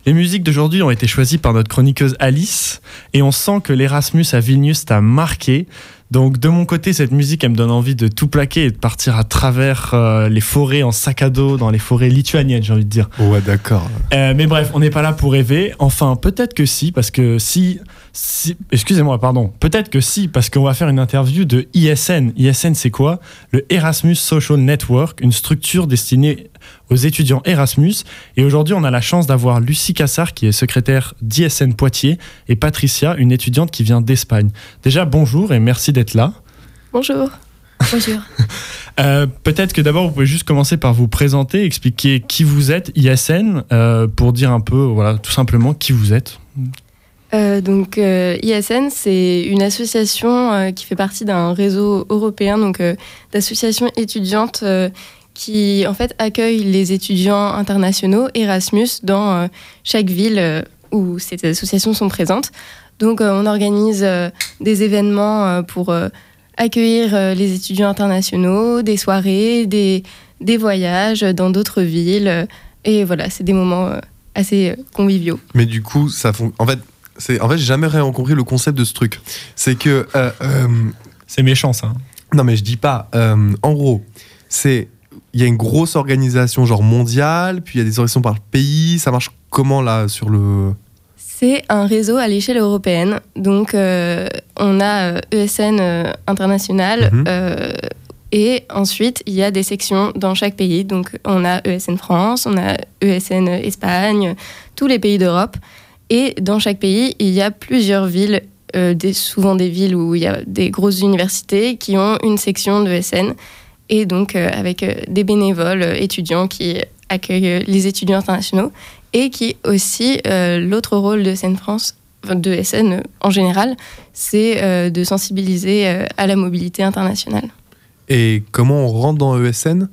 Les musiques d'aujourd'hui ont été choisies par notre chroniqueuse Alice et on sent que l'Erasmus à Vilnius t'a marqué. Donc de mon côté, cette musique, elle me donne envie de tout plaquer et de partir à travers euh, les forêts en sac à dos, dans les forêts lituaniennes, j'ai envie de dire. Ouais, d'accord. Euh, mais bref, on n'est pas là pour rêver. Enfin, peut-être que si, parce que si, si excusez-moi, pardon, peut-être que si, parce qu'on va faire une interview de ISN. ISN, c'est quoi? Le Erasmus Social Network, une structure destinée aux étudiants Erasmus. Et aujourd'hui, on a la chance d'avoir Lucie Cassard, qui est secrétaire d'ISN Poitiers, et Patricia, une étudiante qui vient d'Espagne. Déjà, bonjour et merci d'être là. Bonjour. Bonjour. (laughs) Euh, Peut-être que d'abord, vous pouvez juste commencer par vous présenter, expliquer qui vous êtes, ISN, euh, pour dire un peu, voilà, tout simplement qui vous êtes. Euh, donc euh, ISN, c'est une association euh, qui fait partie d'un réseau européen donc d'associations étudiantes qui en fait accueillent les étudiants internationaux Erasmus dans euh, chaque ville euh, où ces associations sont présentes. Donc euh, on organise euh, des événements euh, pour euh, accueillir euh, les étudiants internationaux, des soirées, des, des voyages dans d'autres villes. et voilà, c'est des moments euh, assez conviviaux. Mais du coup, ça fon- En fait, c'est en fait, j'ai jamais compris le concept de ce truc. C'est que euh, euh, C'est méchant, ça. hein. non, mais je dis pas. euh, en gros, c'est il y a une grosse organisation genre mondiale, puis il y a des organisations par pays. Ça marche comment là sur le C'est un réseau à l'échelle européenne. Donc, euh, on a euh, ESN euh, international. Mhm. euh, et ensuite, il y a des sections dans chaque pays. Donc, on a ESN France, on a ESN Espagne, tous les pays d'Europe. Et dans chaque pays, il y a plusieurs villes, des, souvent des villes où il y a des grosses universités qui ont une section de ESN. Et donc, euh, avec euh, des bénévoles euh, étudiants qui accueillent les étudiants internationaux et qui aussi, l'autre rôle de SN France, enfin, de SN en général, c'est de sensibiliser à la mobilité internationale. et comment on rentre dans ESN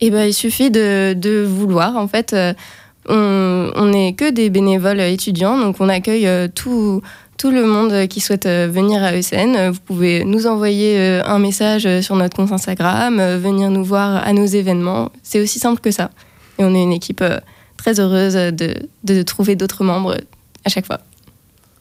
Et ben, il suffit de, de vouloir. En fait, on n'est que des bénévoles étudiants, donc on accueille tout, tout le monde qui souhaite euh, venir à ESN. Euh, Vous pouvez nous envoyer euh, un message sur notre compte Instagram, venir nous voir à nos événements. C'est aussi simple que ça. Et on est une équipe très heureuse de, de trouver d'autres membres à chaque fois.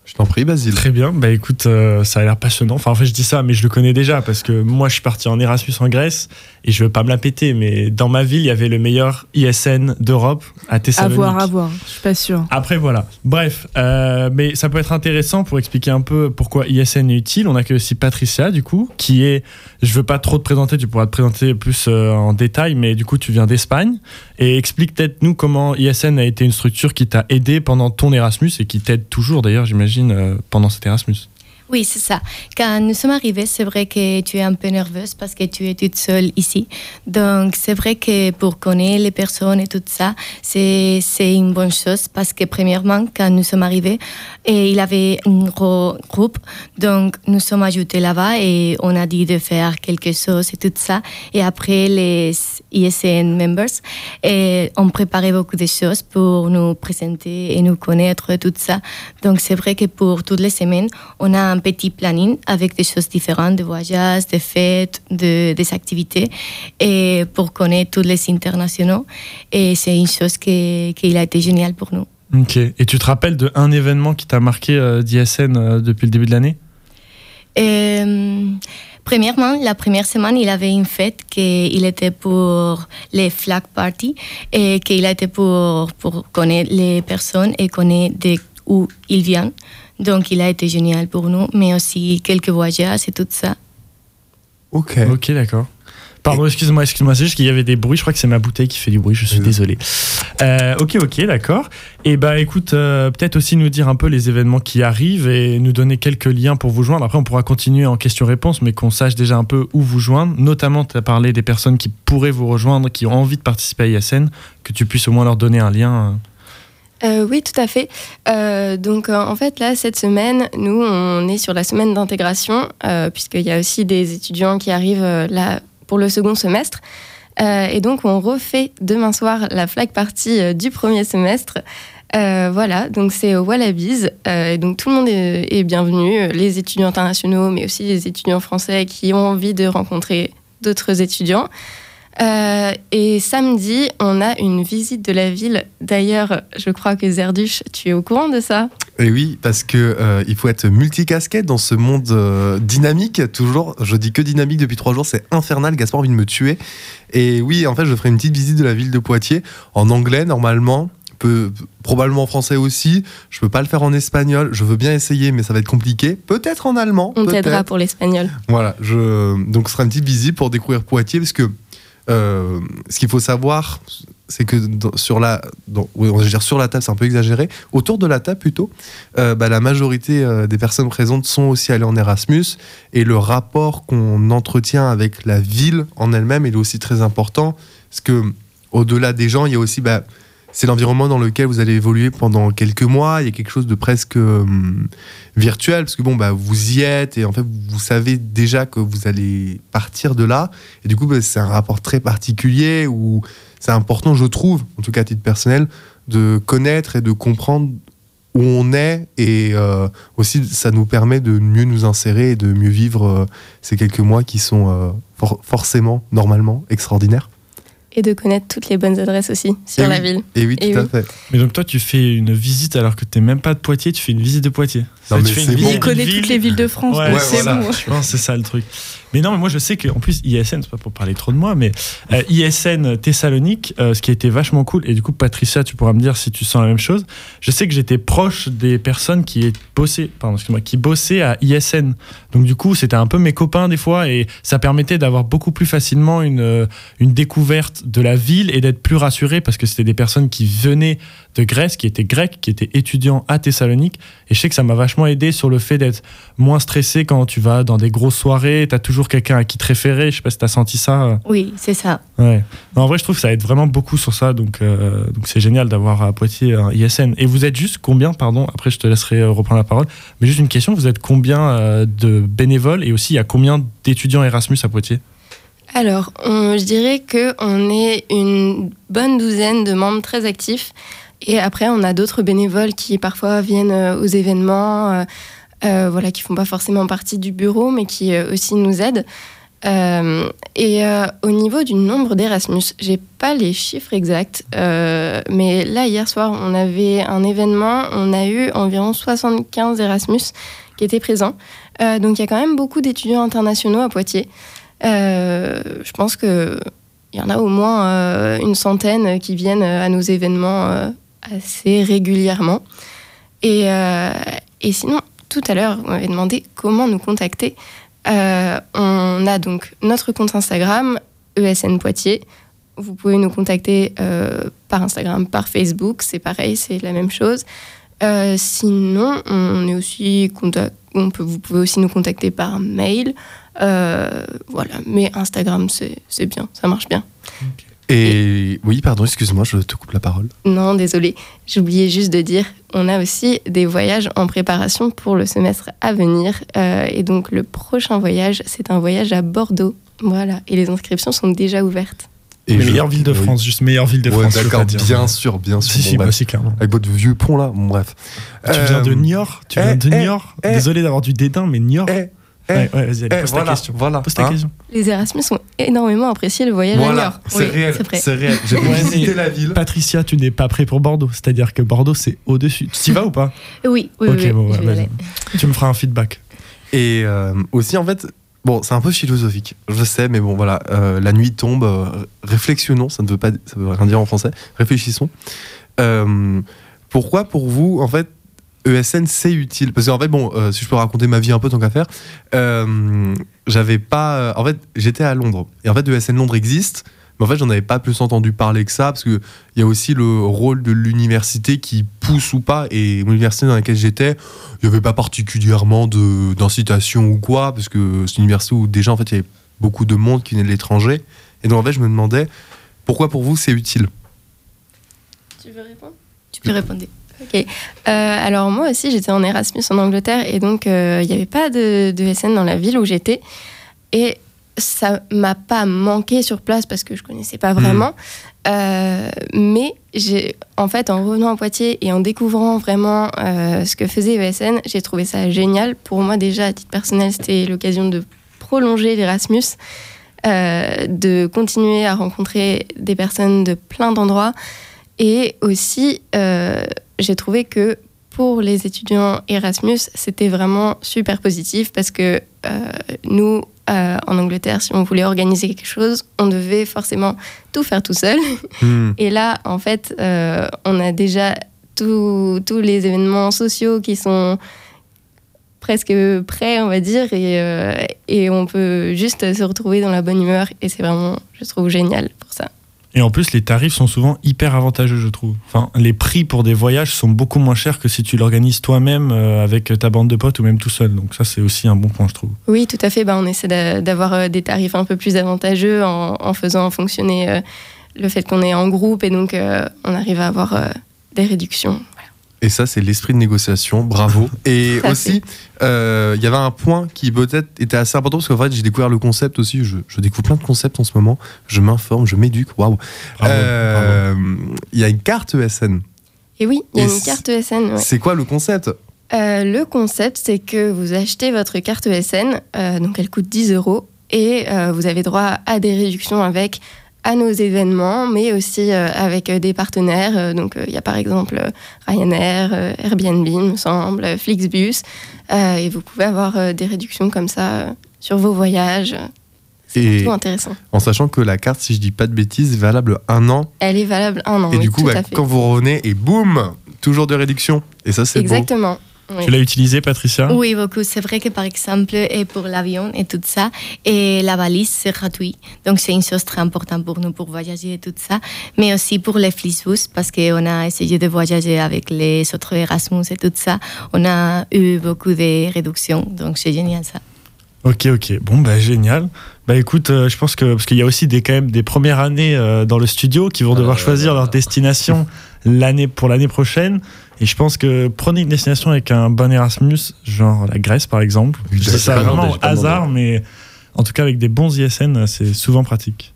Je t'en prie, Basile. Très bien, bah écoute, euh, ça a l'air passionnant. Enfin, en fait, je dis ça, mais je le connais déjà parce que moi, je suis parti en Erasmus en Grèce et je veux pas me la péter, mais dans ma ville, il y avait le meilleur ISN d'Europe à À Thessalonique. voir, à voir. Je suis pas sûre. Après, voilà. Bref, euh, mais ça peut être intéressant pour expliquer un peu pourquoi ISN est utile. On a que aussi Patricia, du coup, qui est, je veux pas trop te présenter, tu pourras te présenter plus euh, en détail, mais du coup, tu viens d'Espagne. Et explique peut-être nous comment ISN a été une structure qui t'a aidé pendant ton Erasmus et qui t'aide toujours, d'ailleurs, j'imagine, euh, pendant cet Erasmus. Oui, c'est ça. Quand nous sommes arrivés, c'est vrai que tu es un peu nerveuse parce que tu es toute seule ici. Donc, c'est vrai que pour connaître les personnes et tout ça, c'est une bonne chose parce que, premièrement, quand nous sommes arrivés, et il avait un gros groupe, donc nous sommes ajoutés là-bas et on a dit de faire quelque chose et tout ça. Et après, les ISN members, et on préparait beaucoup de choses pour nous présenter et nous connaître, tout ça. Donc, c'est vrai que pour toutes les semaines, on a un petit planning avec des choses différentes, des voyages, des fêtes, de, des activités, et pour connaître tous les internationaux. Et c'est une chose qui, qui a été géniale pour nous. Ok. Et tu te rappelles de un événement qui t'a marqué euh, d'ISN euh, depuis le début de l'année? Euh, Premièrement, la première semaine, il avait une fête qu'il était pour les flag parties et qu'il était pour, pour connaître les personnes et connaître d'où ils viennent. Donc, il a été génial pour nous, mais aussi quelques voyages et tout ça. Ok. Ok, d'accord. Pardon, excuse-moi, excuse-moi, c'est juste qu'il y avait des bruits. Je crois que c'est ma bouteille qui fait du bruit. Je suis désolé. Euh, ok, ok, d'accord. Et bah, écoute, euh, peut-être aussi nous dire un peu les événements qui arrivent et nous donner quelques liens pour vous joindre. Après, on pourra continuer en question-réponse, mais qu'on sache déjà un peu où vous joindre. Notamment, tu as parlé des personnes qui pourraient vous rejoindre, qui ont envie de participer à ISN, que tu puisses au moins leur donner un lien. Euh, oui, tout à fait. Euh, donc, euh, en fait, là, cette semaine, nous, on est sur la semaine d'intégration, puisqu'il y a aussi des étudiants qui arrivent là pour le second semestre. Et donc, on refait demain soir la flag party du premier semestre. Voilà, donc c'est au Wallabies. Et donc, tout le monde est bienvenu, les étudiants internationaux, mais aussi les étudiants français qui ont envie de rencontrer d'autres étudiants. Euh, et samedi, on a une visite de la ville. D'ailleurs, je crois que Zerduche, tu es au courant de ça? Et oui, parce que euh, il faut être multicasquette dans ce monde euh, dynamique. Toujours, je dis que dynamique depuis trois jours, c'est infernal. Gaspard a envie de me tuer. Et oui, en fait, je ferai une petite visite de la ville de Poitiers en anglais normalement. Peu, probablement en français aussi. Je peux pas le faire en espagnol. Je veux bien essayer, mais ça va être compliqué. Peut-être en allemand. On t'aidera pour l'espagnol. Voilà, je... donc ce sera une petite visite pour découvrir Poitiers, parce que euh, ce qu'il faut savoir, c'est que sur la, dire sur la table, c'est un peu exagéré. Autour de la table plutôt, euh, bah, la majorité euh, des personnes présentes sont aussi allées en Erasmus, et le rapport qu'on entretient avec la ville en elle-même, il est aussi très important, parce que au-delà des gens, il y a aussi bah, c'est l'environnement dans lequel vous allez évoluer pendant quelques mois. Il y a quelque chose de presque hum, virtuel, parce que bon, bah, vous y êtes et en fait, vous savez déjà que vous allez partir de là. Et du coup, bah, c'est un rapport très particulier où c'est important, je trouve, en tout cas à titre personnel, de connaître et de comprendre où on est et euh, aussi ça nous permet de mieux nous insérer et de mieux vivre euh, ces quelques mois qui sont euh, for- forcément, normalement, extraordinaires. Et de connaître toutes les bonnes adresses aussi sur Et la oui. ville. Et oui, tout Et à oui. fait. Mais donc toi, tu fais une visite alors que t'es même pas de Poitiers, tu fais une visite de Poitiers. Non, Ça, mais tu fais c'est une bon. visite Il connaît toutes les villes de France, Ouais, donc ouais, c'est voilà. bon. Je pense que c'est ça le truc. Mais non, mais moi je sais qu'en plus ISN, c'est pas pour parler trop de moi, mais euh, ISN Thessalonique, euh, ce qui a été vachement cool, et du coup Patricia, tu pourras me dire si tu sens la même chose. Je sais que j'étais proche des personnes qui bossaient, pardon, qui bossaient à ISN. Donc du coup, c'était un peu mes copains des fois, et ça permettait d'avoir beaucoup plus facilement une, euh, une découverte de la ville et d'être plus rassuré parce que c'était des personnes qui venaient de Grèce, qui étaient grecs, qui étaient étudiants à Thessalonique. Et je sais que ça m'a vachement aidé sur le fait d'être moins stressé quand tu vas dans des grosses soirées. T'as toujours quelqu'un à qui te référer. Je sais pas si t'as senti ça. Oui, c'est ça. Ouais. Non, en vrai, je trouve que ça aide vraiment beaucoup sur ça. Donc, euh, donc c'est génial d'avoir à Poitiers un ISN. Et vous êtes juste combien, pardon, après je te laisserai euh, reprendre la parole, mais juste une question, vous êtes combien euh, de bénévoles? Et aussi il y a combien d'étudiants Erasmus à Poitiers? Alors, on- je dirais qu'on est une bonne douzaine de membres très actifs. Et après, on a d'autres bénévoles qui parfois viennent euh, aux événements, euh, euh, voilà, qui font pas forcément partie du bureau, mais qui euh, aussi nous aident. Et au niveau du nombre d'Erasmus, j'ai pas les chiffres exacts, mais là hier soir, on avait un événement, on a eu environ 75 Erasmus qui étaient présents. Donc il y a quand même beaucoup d'étudiants internationaux à Poitiers. Euh, je pense que il y en a au moins euh, une centaine qui viennent à nos événements euh, assez régulièrement. Et, euh, sinon, tout à l'heure, on m'avait demandé comment nous contacter. Euh, on a donc notre compte Instagram, ESN Poitiers. Vous pouvez nous contacter euh, par Instagram, par Facebook, c'est pareil, c'est la même chose. Euh, sinon, on est aussi on peut, vous pouvez aussi nous contacter par mail. Euh, voilà, mais Instagram, c'est c'est bien, ça marche bien. Et oui, pardon, excuse-moi, je te coupe la parole. Non, désolé, j'oubliais juste de dire, on a aussi des voyages en préparation pour le semestre à venir. Euh, et donc le prochain voyage, c'est un voyage à Bordeaux. Voilà, et les inscriptions sont déjà ouvertes. Et meilleures villes de oui. France, juste meilleures villes de Ouais, France. d'accord, bien sûr, bien sûr. Si, si, Bon, bah, si, clairement. Avec votre vieux pont là, bon, bref. Tu viens de Euh, Niort Tu eh, viens de eh, Niort eh. Désolé d'avoir du dédain, mais Niort. Eh, Ouais, ouais, vas-y, allez, eh, pose voilà, ta question. voilà, Pose ta hein. question. Les Erasmus ont énormément apprécié le voyage à Voilà, Niort. c'est Oui, réel, c'est réel. J'ai visité la ville. Patricia, tu n'es pas prêt pour Bordeaux. C'est-à-dire que Bordeaux, c'est au-dessus. Tu y vas ou pas? Oui, oui, Ok, oui, bon, ouais, vas-y. Tu me feras un feedback. Et euh, aussi, en fait, bon, c'est un peu philosophique, je sais, mais bon, voilà, euh, la nuit tombe, euh, réflexionnons, ça ne veut pas, ça veut rien dire en français, réfléchissons. Euh, pourquoi pour vous, en fait, ESN c'est utile Parce qu'en fait, bon, euh, si je peux raconter ma vie un peu tant qu'à faire, euh, j'avais pas, euh, en fait, j'étais à Londres, et en fait, ESN Londres existe. Mais en fait, j'en avais pas plus entendu parler que ça, parce qu'il y a aussi le rôle de l'université qui pousse ou pas. Et l'université dans laquelle j'étais, il n'y avait pas particulièrement de- d'incitation ou quoi, parce que c'est une université où déjà, en fait, il y avait beaucoup de monde qui venait de l'étranger. Et donc, en fait, je me demandais, pourquoi pour vous c'est utile? Tu veux répondre? Tu peux répondre. Ok. Euh, alors moi aussi, j'étais en Erasmus en Angleterre et donc euh, il n'y avait pas de, de SN dans la ville où j'étais. Et ça m'a pas manqué sur place parce que je connaissais pas vraiment. Euh, mais j'ai, en fait, en revenant à Poitiers et en découvrant vraiment ce que faisait ESN, j'ai trouvé ça génial. Pour moi, déjà, à titre personnel, c'était l'occasion de prolonger l'Erasmus, euh, de continuer à rencontrer des personnes de plein d'endroits. Et aussi, euh, j'ai trouvé que pour les étudiants Erasmus, c'était vraiment super positif parce que euh, nous, euh, en Angleterre, si on voulait organiser quelque chose, on devait forcément tout faire tout seul. (laughs) Hmm. Et là, en fait, on a déjà tous les événements sociaux qui sont presque prêts, on va dire, et, euh, et on peut juste se retrouver dans la bonne humeur. Et c'est vraiment, je trouve, génial pour ça. Et en plus, les tarifs sont souvent hyper avantageux, je trouve. Enfin, les prix pour des voyages sont beaucoup moins chers que si tu l'organises toi-même euh, avec ta bande de potes ou même tout seul. Donc ça, c'est aussi un bon point, je trouve. Oui, tout à fait. Ben, on essaie d'a- d'avoir euh, des tarifs un peu plus avantageux en, en faisant fonctionner euh, le fait qu'on est en groupe et donc on arrive à avoir des réductions. Et ça, c'est l'esprit de négociation. Bravo. (laughs) Et aussi, euh, il y avait un point qui peut-être était assez important parce qu'en fait, j'ai découvert le concept aussi. Je, je découvre plein de concepts en ce moment. Je m'informe, je m'éduque. Waouh. Bravo, Euh, Il y a une carte ESN. Et oui, il y a Et une carte ESN. ouais. C'est quoi le concept? Euh, le concept, c'est que vous achetez votre carte ESN, euh, donc elle coûte 10 euros, et euh, vous avez droit à des réductions avec à nos événements, mais aussi euh, avec euh, des partenaires. Euh, donc il y a par exemple Ryanair, Airbnb, il me semble, Flixbus, et vous pouvez avoir des réductions comme ça sur vos voyages. C'est plutôt intéressant. en sachant que la carte, si je dis pas de bêtises, est valable un an. Elle est valable un an. et oui, du coup, tout bah, quand vous revenez, et boum, toujours de réduction. Et ça, c'est beau. Oui. Tu l'as utilisé, Patricia? Oui, beaucoup. C'est vrai que par exemple, et pour l'avion et tout ça, et la valise, c'est gratuit. Donc, c'est une chose très importante pour nous pour voyager et tout ça. Mais aussi pour les Flixbus, parce qu'on a essayé de voyager avec les autres Erasmus et tout ça. On a eu beaucoup de réductions. Donc, c'est génial ça. Ok, ok. Bon, bah génial. Bah écoute, euh, je pense que parce qu'il y a aussi des quand même des premières années euh, dans le studio qui vont devoir choisir leur destination (laughs) l'année pour l'année prochaine. Et je pense que prenez une destination avec un bon Erasmus, genre la Grèce par exemple. Ça demandé, vraiment au hasard, mais en tout cas avec des bons ISN, c'est souvent pratique.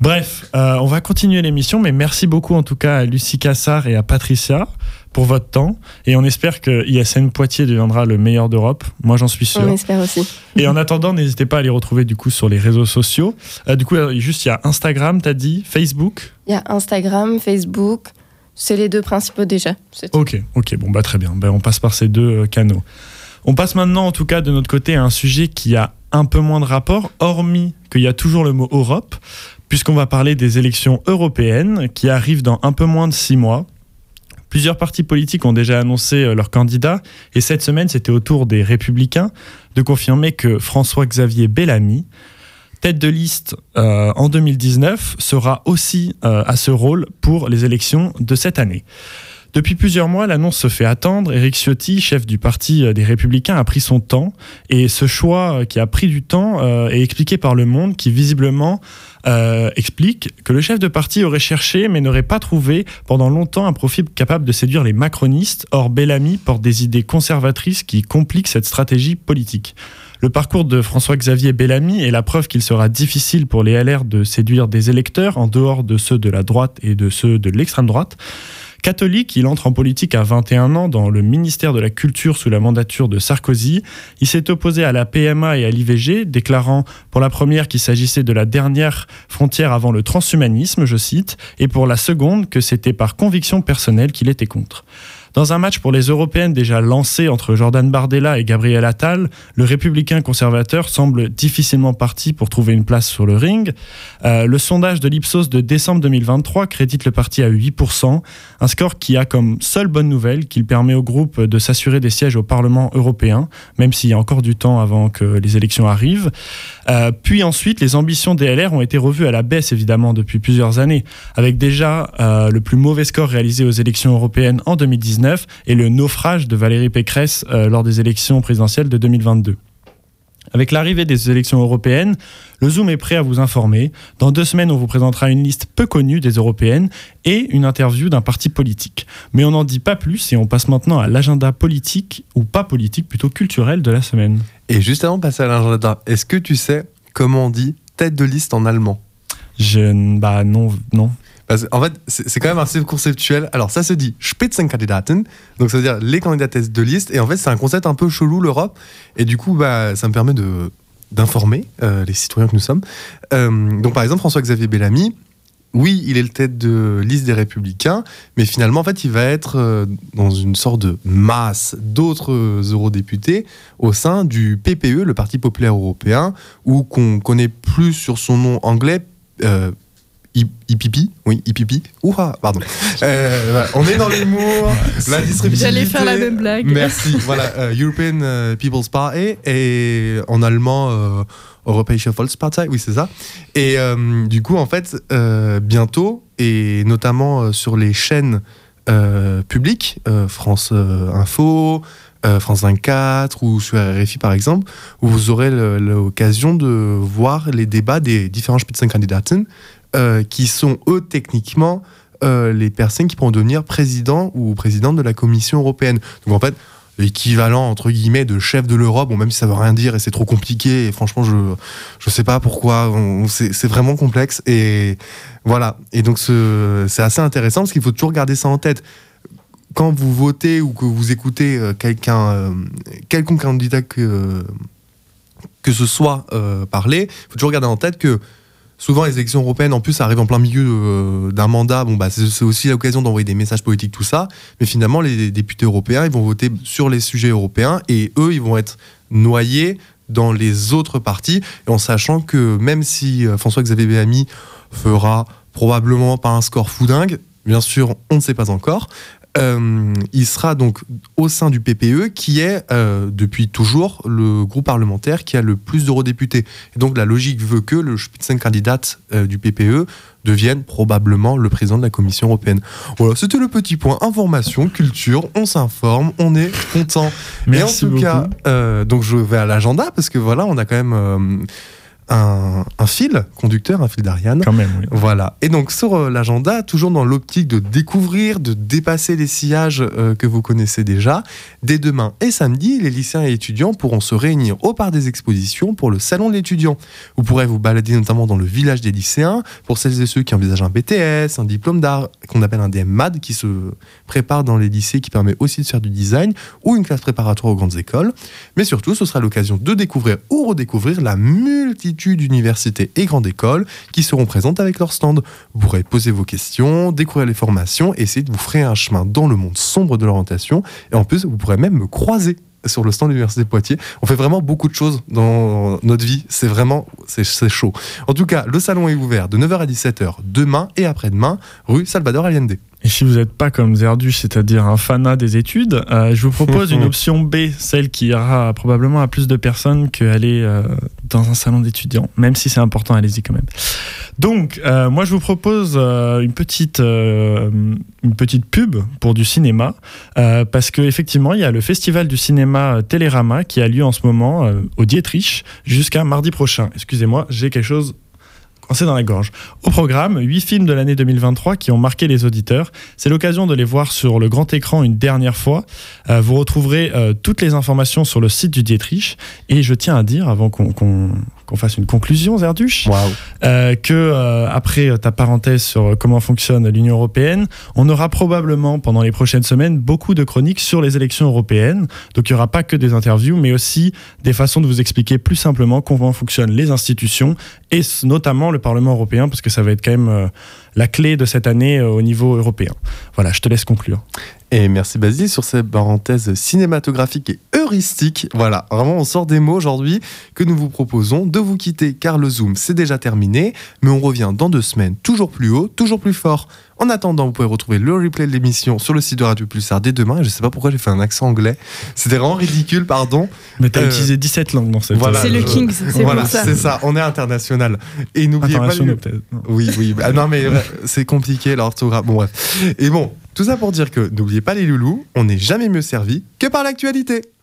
Bref, euh, on va continuer l'émission, mais merci beaucoup en tout cas à Lucie Cassard et à Patricia pour votre temps. Et on espère que ISN Poitiers deviendra le meilleur d'Europe. Moi, j'en suis sûr. On espère aussi. (laughs) Et en attendant, n'hésitez pas à les retrouver du coup sur les réseaux sociaux. Euh, du coup, euh, juste il y a Instagram, t'as dit, Facebook? Il y a Instagram, Facebook, c'est les deux principaux déjà. Ok, ok, bon bah très bien. Ben, on passe par ces deux euh, canaux. On passe maintenant, en tout cas, de notre côté, à un sujet qui a un peu moins de rapport, hormis qu'il y a toujours le mot Europe, puisqu'on va parler des élections européennes qui arrivent dans un peu moins de six mois. Plusieurs partis politiques ont déjà annoncé euh, leurs candidats, et cette semaine, c'était au tour des Républicains de confirmer que François-Xavier Bellamy, tête de liste euh, en 2019, sera aussi euh, à ce rôle pour les élections de cette année. Depuis plusieurs mois, l'annonce se fait attendre. Éric Ciotti, chef du parti des Républicains, a pris son temps. Et ce choix qui a pris du temps euh, est expliqué par Le Monde, qui visiblement euh, explique que le chef de parti aurait cherché mais n'aurait pas trouvé pendant longtemps un profil capable de séduire les macronistes. Or, Bellamy porte des idées conservatrices qui compliquent cette stratégie politique. Le parcours de François-Xavier Bellamy est la preuve qu'il sera difficile pour les LR de séduire des électeurs en dehors de ceux de la droite et de ceux de l'extrême droite. Catholique, il entre en politique à 21 ans dans le ministère de la Culture sous la mandature de Sarkozy. Il s'est opposé à la PMA et à l'IVG, déclarant pour la première qu'il s'agissait de la dernière frontière avant le transhumanisme, je cite, et pour la seconde que c'était par conviction personnelle qu'il était contre. Dans un match pour les européennes déjà lancé entre Jordan Bardella et Gabriel Attal, le républicain conservateur semble difficilement parti pour trouver une place sur le ring. Euh, le sondage de l'Ipsos de décembre 2023 crédite le parti à 8%, un score qui a comme seule bonne nouvelle qu'il permet au groupe de s'assurer des sièges au Parlement européen, même s'il y a encore du temps avant que les élections arrivent. Euh, puis ensuite, les ambitions des LR ont été revues à la baisse évidemment depuis plusieurs années, avec déjà euh, le plus mauvais score réalisé aux élections européennes en 2019 et le naufrage de Valérie Pécresse euh, lors des élections présidentielles de 2022. Avec l'arrivée des élections européennes, le Zoom est prêt à vous informer. Dans deux semaines, on vous présentera une liste peu connue des européennes et une interview d'un parti politique. Mais on n'en dit pas plus et on passe maintenant à l'agenda politique, ou pas politique, plutôt culturel de la semaine. Et juste avant de passer à l'agenda, est-ce que tu sais comment on dit tête de liste en allemand? Je. Bah non, non en fait, c'est quand même assez conceptuel. Alors, ça se dit Spitzenkandidaten, donc ça veut dire les candidates de liste. Et en fait, c'est un concept un peu chelou, l'Europe. Et du coup, bah, ça me permet d'informer euh, les citoyens que nous sommes. Euh, donc, par exemple, François-Xavier Bellamy, oui, il est le tête de liste des Républicains, mais finalement, en fait, il va être euh, dans une sorte de masse d'autres eurodéputés au sein du PPE, le Parti populaire européen, ou qu'on connaît plus sur son nom anglais, Ipipi, oui, Ipipi. Ouah, pardon. Euh, on est dans l'humour, (laughs) la distribution. J'allais faire la même blague. Merci. (laughs) Voilà, euh, European euh, People's Party et en allemand Europäische Volkspartei, oui, c'est ça. Et du coup, en fait, bientôt, et notamment sur les chaînes publiques, France Info, France 24 ou sur RFI par exemple, où vous aurez l'occasion de voir les débats des différents Spitzenkandidaten euh, qui sont eux techniquement euh, les personnes qui pourront devenir président ou présidente de la Commission européenne. Donc en fait, l'équivalent entre guillemets de chef de l'Europe, bon, même si ça veut rien dire et c'est trop compliqué, et franchement, je je sais pas pourquoi, c'est vraiment complexe, et voilà. Et donc, c'est assez intéressant parce qu'il faut toujours garder ça en tête. Quand vous votez ou que vous écoutez euh, quelqu'un, quelconque candidat que ce soit parler, il faut toujours garder en tête que souvent les élections européennes en plus ça arrive en plein milieu euh, d'un mandat. Bon bah c'est aussi l'occasion d'envoyer des messages politiques tout ça. Mais finalement les députés européens ils vont voter sur les sujets européens et eux ils vont être noyés dans les autres partis. En sachant que même si euh, François-Xavier Bellamy fera probablement pas un score fou dingue bien sûr on ne sait pas encore euh, il sera donc au sein du PPE, qui est euh, depuis toujours le groupe parlementaire qui a le plus d'eurodéputés. Et donc la logique veut que le Spitzenkandidat euh, du PPE devienne probablement le président de la Commission européenne. Voilà, c'était le petit point information, culture, on s'informe, on est content. Merci Et en tout beaucoup. cas, donc je vais à l'agenda parce que voilà, on a quand même un, fil conducteur, un fil d'Ariane. Quand même, oui. Voilà. Et donc sur euh, l'agenda, toujours dans l'optique de découvrir, de dépasser les sillages euh, que vous connaissez déjà, dès demain et samedi, les lycéens et étudiants pourront se réunir au parc des expositions pour le salon de l'étudiant. Vous pourrez vous balader notamment dans le village des lycéens, pour celles et ceux qui envisagent un BTS, un diplôme d'art qu'on appelle un DMAD, qui se prépare dans les lycées, qui permet aussi de faire du design, ou une classe préparatoire aux grandes écoles. Mais surtout, ce sera l'occasion de découvrir ou redécouvrir la multitude d'universités et grandes écoles qui seront présentes avec leur stand. Vous pourrez poser vos questions, découvrir les formations, essayer de vous frayer un chemin dans le monde sombre de l'orientation. Et en plus, vous pourrez même me croiser sur le stand de l'Université de Poitiers. On fait vraiment beaucoup de choses dans notre vie. C'est vraiment, c'est chaud. En tout cas, le salon est ouvert de 9h à 17h demain et après-demain, rue Salvador Allende. Et si vous n'êtes pas comme Zerdu, c'est-à-dire un fanat des études, euh, je vous propose une (laughs) option B, celle qui ira probablement à plus de personnes qu'aller euh, dans un salon d'étudiants, même si c'est important, allez-y quand même. Donc, euh, moi, je vous propose euh, une, petite, une petite pub pour du cinéma, parce qu'effectivement, il y a le festival du cinéma Télérama qui a lieu en ce moment au Dietrich jusqu'à mardi prochain. Excusez-moi, j'ai quelque chose coincé dans la gorge. Au programme, huit films de l'année 2023 qui ont marqué les auditeurs. C'est l'occasion de les voir sur le grand écran une dernière fois. Euh, vous retrouverez euh, toutes les informations sur le site du Dietrich. Et je tiens à dire, avant qu'on- qu'on fasse une conclusion, Zerduch, euh, que euh, après ta parenthèse sur comment fonctionne l'Union européenne, on aura probablement pendant les prochaines semaines beaucoup de chroniques sur les élections européennes. Donc il n'y aura pas que des interviews, mais aussi des façons de vous expliquer plus simplement comment fonctionnent les institutions et notamment le Parlement européen, parce que ça va être quand même euh, la clé de cette année euh, au niveau européen. Voilà, je te laisse conclure. Et merci Basile sur cette parenthèse cinématographique et heuristique. Voilà, vraiment on sort des mots aujourd'hui que nous vous proposons de vous quitter car le Zoom c'est déjà terminé, mais on revient dans deux semaines toujours plus haut, toujours plus fort. En attendant, vous pouvez retrouver le replay de l'émission sur le site de Radio Pulsar dès demain. Je sais pas pourquoi j'ai fait un accent anglais. C'était vraiment ridicule, pardon. Mais tu as Euh, utilisé 17 langues dans cette voilà, C'est le je- Kings, c'est Voilà, ça. c'est ça. On est international. Et n'oubliez pas. Le-. Oui, oui. Bah, non, mais euh, c'est compliqué l'orthographe. Bon, bref. Et bon, tout ça pour dire que n'oubliez pas les loulous, on n'est jamais mieux servi que par l'actualité.